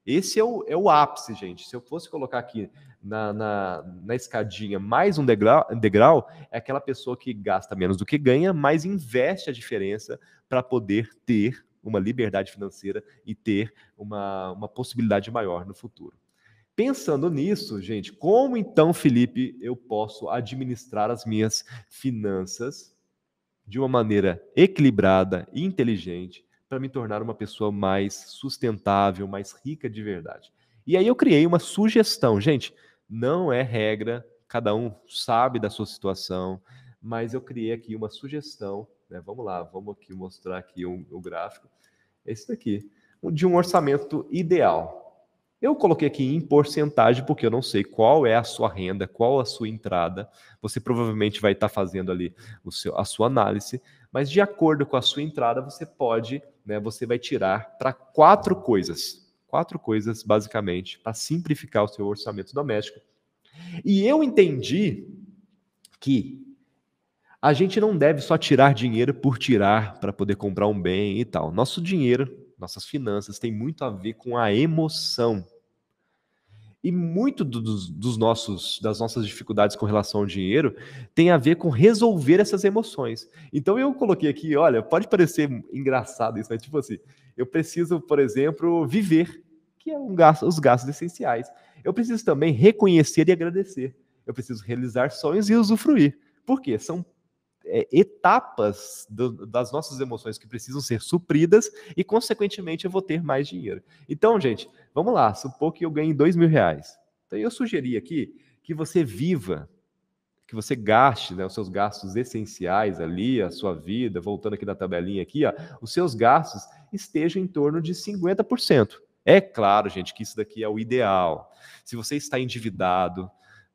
Esse é o, é o ápice, gente. Se eu fosse colocar aqui na, na, na escadinha mais um degrau, degrau, é aquela pessoa que gasta menos do que ganha, mas investe a diferença para poder ter uma liberdade financeira e ter uma, uma possibilidade maior no futuro. Pensando nisso, gente, como então, Felipe, eu posso administrar as minhas finanças de uma maneira equilibrada e inteligente para me tornar uma pessoa mais sustentável, mais rica de verdade? E aí eu criei uma sugestão, gente não é regra, cada um sabe da sua situação, mas eu criei aqui uma sugestão, né? Vamos lá, vamos aqui mostrar aqui o, o gráfico. Esse daqui, de um orçamento ideal. Eu coloquei aqui em porcentagem porque eu não sei qual é a sua renda, qual a sua entrada. Você provavelmente vai estar fazendo ali o seu, a sua análise, mas de acordo com a sua entrada, você pode, né, você vai tirar para quatro coisas quatro coisas, basicamente, para simplificar o seu orçamento doméstico. E eu entendi que a gente não deve só tirar dinheiro por tirar para poder comprar um bem e tal. Nosso dinheiro, nossas finanças, tem muito a ver com a emoção. E muito dos, dos, nossos, das nossas dificuldades com relação ao dinheiro tem a ver com resolver essas emoções. Então eu coloquei aqui, olha, pode parecer engraçado isso, mas tipo assim, eu preciso, por exemplo, viver, que é um gasto, os gastos essenciais. Eu preciso também reconhecer e agradecer. Eu preciso realizar sonhos e usufruir. Por quê? São é, etapas do, das nossas emoções que precisam ser supridas e, consequentemente, eu vou ter mais dinheiro. Então, gente, vamos lá. Supor que eu ganhe dois mil reais. Então, eu sugeri aqui que você viva, que você gaste né, os seus gastos essenciais ali, a sua vida, voltando aqui na tabelinha aqui, ó, os seus gastos estejam em torno de 50%. É claro, gente, que isso daqui é o ideal. Se você está endividado,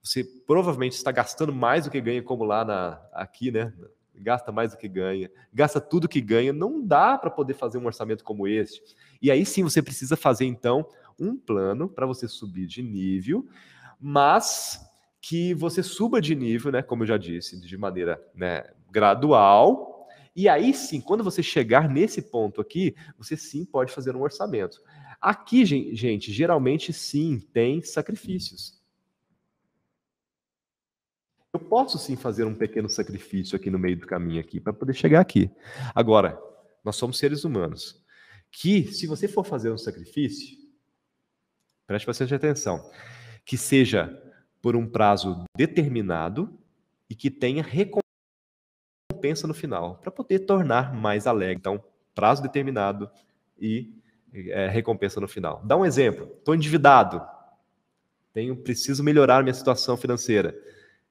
você provavelmente está gastando mais do que ganha, como lá na, aqui, né? Gasta mais do que ganha, gasta tudo que ganha. Não dá para poder fazer um orçamento como este. E aí sim você precisa fazer, então, um plano para você subir de nível, mas que você suba de nível, né? Como eu já disse, de maneira né, gradual. E aí sim, quando você chegar nesse ponto aqui, você sim pode fazer um orçamento. Aqui, gente, geralmente sim tem sacrifícios. Eu posso sim fazer um pequeno sacrifício aqui no meio do caminho aqui para poder chegar aqui. Agora, nós somos seres humanos que, se você for fazer um sacrifício, preste bastante atenção, que seja por um prazo determinado e que tenha recompensa no final, para poder tornar mais alegre. Então, prazo determinado e é, recompensa no final. Dá um exemplo. Estou endividado. Tenho, preciso melhorar minha situação financeira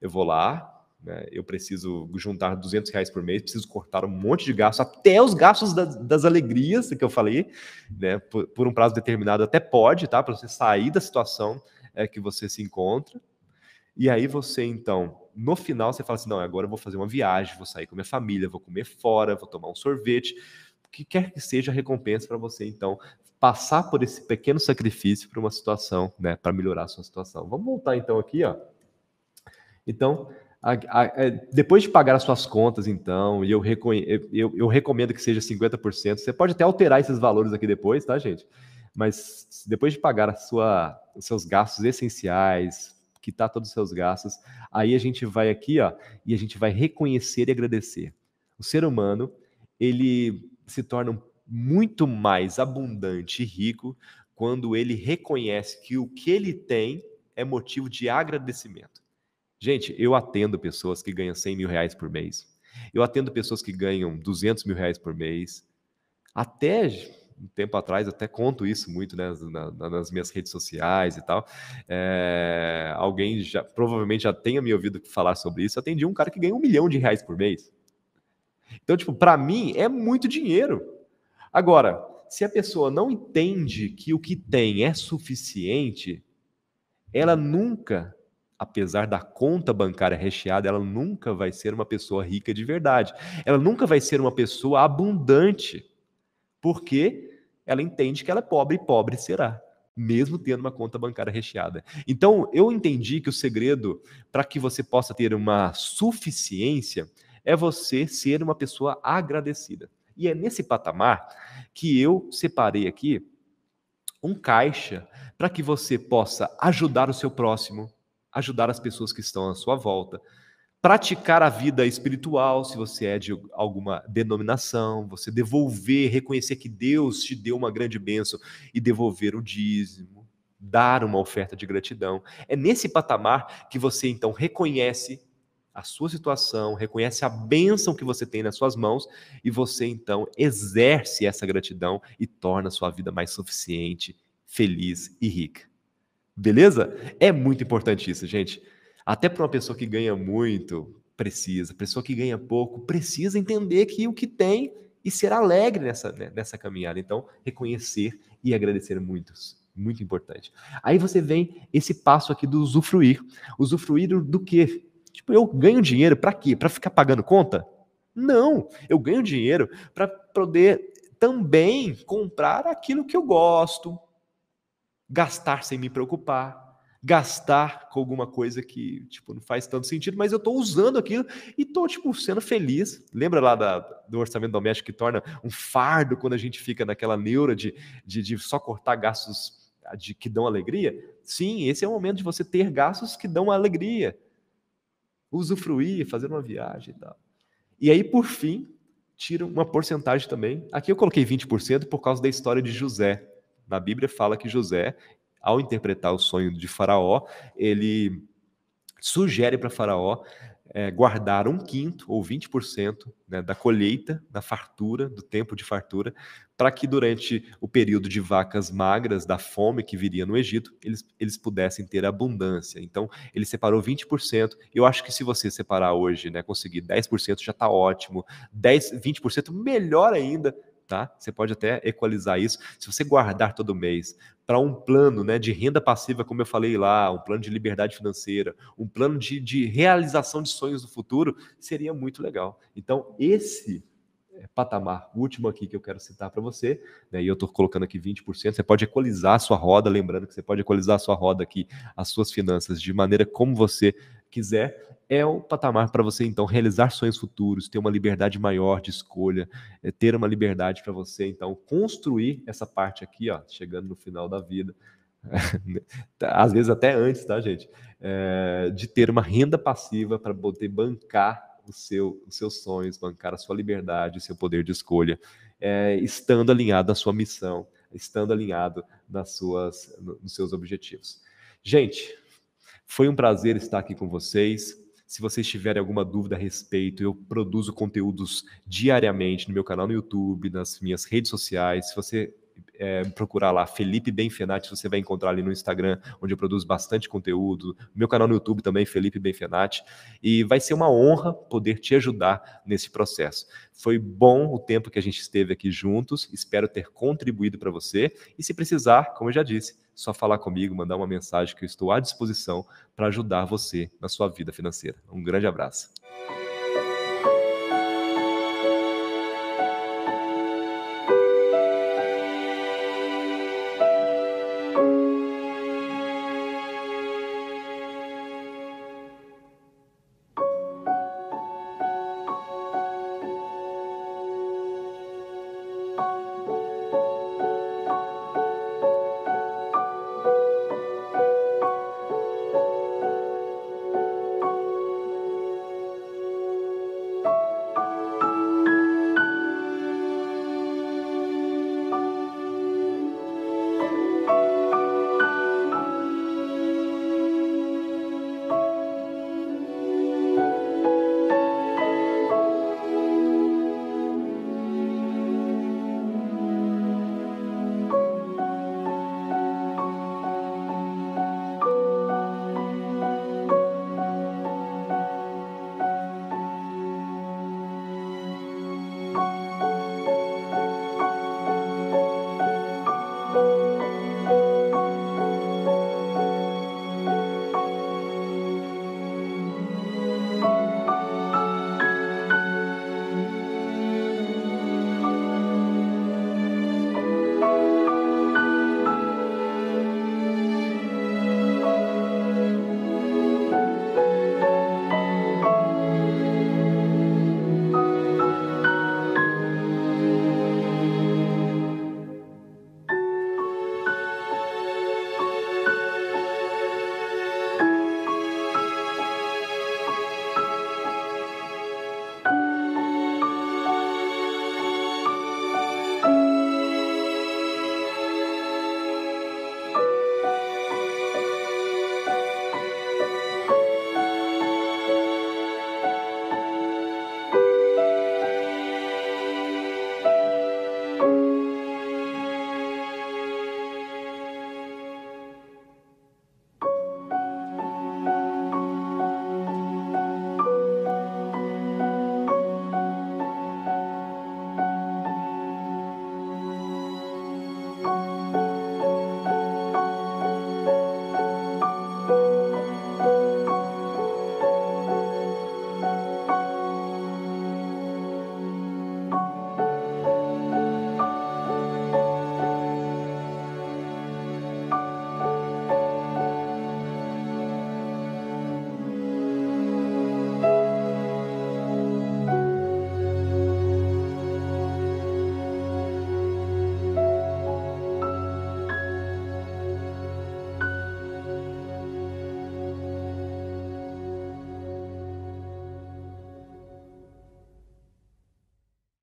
eu vou lá, né, eu preciso juntar 200 reais por mês, preciso cortar um monte de gastos, até os gastos das, das alegrias que eu falei, né, por, por, um prazo determinado até pode, tá, para você sair da situação é, que você se encontra. E aí você, então, no final, você fala assim, não, agora eu vou fazer uma viagem, vou sair com minha família, vou comer fora, vou tomar um sorvete, o que quer que seja a recompensa para você, então, passar por esse pequeno sacrifício para uma situação, né, para melhorar a sua situação. Vamos voltar, então, aqui, ó, então, a, a, é, depois de pagar as suas contas, então, e eu, eu, eu, recomendo que seja 50%, você pode até alterar esses valores aqui depois, tá, gente? Mas depois de pagar a sua, os seus gastos essenciais, quitar todos os seus gastos, aí a gente vai aqui, ó, e a gente vai reconhecer e agradecer. O ser humano, ele se torna muito mais abundante e rico quando ele reconhece que o que ele tem é motivo de agradecimento. Gente, eu atendo pessoas que ganham 100 mil reais por mês. Eu atendo pessoas que ganham 200 mil reais por mês. Até um tempo atrás, até conto isso muito né, nas minhas redes sociais e tal. É, alguém já provavelmente já tenha me ouvido falar sobre isso. Eu atendi um cara que ganha um milhão de reais por mês. Então, tipo, para mim é muito dinheiro. Agora, se a pessoa não entende que o que tem é suficiente, ela nunca apesar da conta bancária recheada, ela nunca vai ser uma pessoa rica de verdade. Ela nunca vai ser uma pessoa abundante, porque ela entende que ela é pobre e pobre será, mesmo tendo uma conta bancária recheada. Então, eu entendi que o segredo para que você possa ter uma suficiência é você ser uma pessoa agradecida. E é nesse patamar que eu separei aqui um caixa para que você possa ajudar o seu próximo, ajudar as pessoas que estão à sua volta, praticar a vida espiritual, se você é de alguma denominação, você devolver, reconhecer que Deus te deu uma grande bênção e devolver o dízimo, dar uma oferta de gratidão. É nesse patamar que você então reconhece a sua situação, reconhece a bênção que você tem nas suas mãos e você então exerce essa gratidão e torna a sua vida mais suficiente, feliz e rica. Beleza? É muito importante isso, gente. Até para uma pessoa que ganha muito, precisa. Pessoa que ganha pouco, precisa entender que o que tem e ser alegre nessa, né, nessa caminhada. Então, reconhecer e agradecer muitos. Muito importante. Aí você vem esse passo aqui do usufruir. Usufruir do, do quê? Tipo, eu ganho dinheiro para quê? Para ficar pagando conta? Não, eu ganho dinheiro para poder também comprar aquilo que eu gosto, gastar sem me preocupar, gastar com alguma coisa que, tipo, não faz tanto sentido, mas eu estou usando aquilo e estou, tipo, sendo feliz. Lembra lá da, do orçamento doméstico que torna um fardo quando a gente fica naquela neura de, de, de só cortar gastos de, que dão alegria? Sim, esse é o momento de você ter gastos que dão alegria. Usufruir, fazer uma viagem e tal. E aí, por fim, tira uma porcentagem também. Aqui eu coloquei 20% por causa da história de José. Na Bíblia fala que José, ao interpretar o sonho de Faraó, ele sugere para Faraó é, guardar um quinto ou 20% né, da colheita, da fartura, do tempo de fartura, para que durante o período de vacas magras, da fome que viria no Egito, eles, eles pudessem ter abundância. Então, ele separou 20%. Eu acho que se você separar hoje, né, conseguir 10% já está ótimo. 10, 20% melhor ainda, tá? Você pode até equalizar isso. Se você guardar todo mês para um plano né, de renda passiva, como eu falei lá, um plano de liberdade financeira, um plano de, de realização de sonhos do futuro, seria muito legal. Então, esse é, patamar último aqui que eu quero citar para você, né, e eu estou colocando aqui 20%, você pode equalizar a sua roda, lembrando que você pode equalizar a sua roda aqui, as suas finanças, de maneira como você quiser, é o patamar para você então realizar sonhos futuros, ter uma liberdade maior de escolha, é, ter uma liberdade para você então construir essa parte aqui, ó, chegando no final da vida, às vezes até antes, tá, gente? É, de ter uma renda passiva para poder bancar o seu, os seus sonhos, bancar a sua liberdade, o seu poder de escolha, é, estando alinhado à sua missão, estando alinhado nas suas, nos seus objetivos. Gente, foi um prazer estar aqui com vocês. Se vocês tiverem alguma dúvida a respeito, eu produzo conteúdos diariamente no meu canal no YouTube, nas minhas redes sociais. Se você é, procurar lá Felipe Benfenati, você vai encontrar ali no Instagram, onde eu produzo bastante conteúdo. Meu canal no YouTube também, Felipe Benfenati. E vai ser uma honra poder te ajudar nesse processo. Foi bom o tempo que a gente esteve aqui juntos, espero ter contribuído para você. E se precisar, como eu já disse, só falar comigo, mandar uma mensagem que eu estou à disposição para ajudar você na sua vida financeira. Um grande abraço.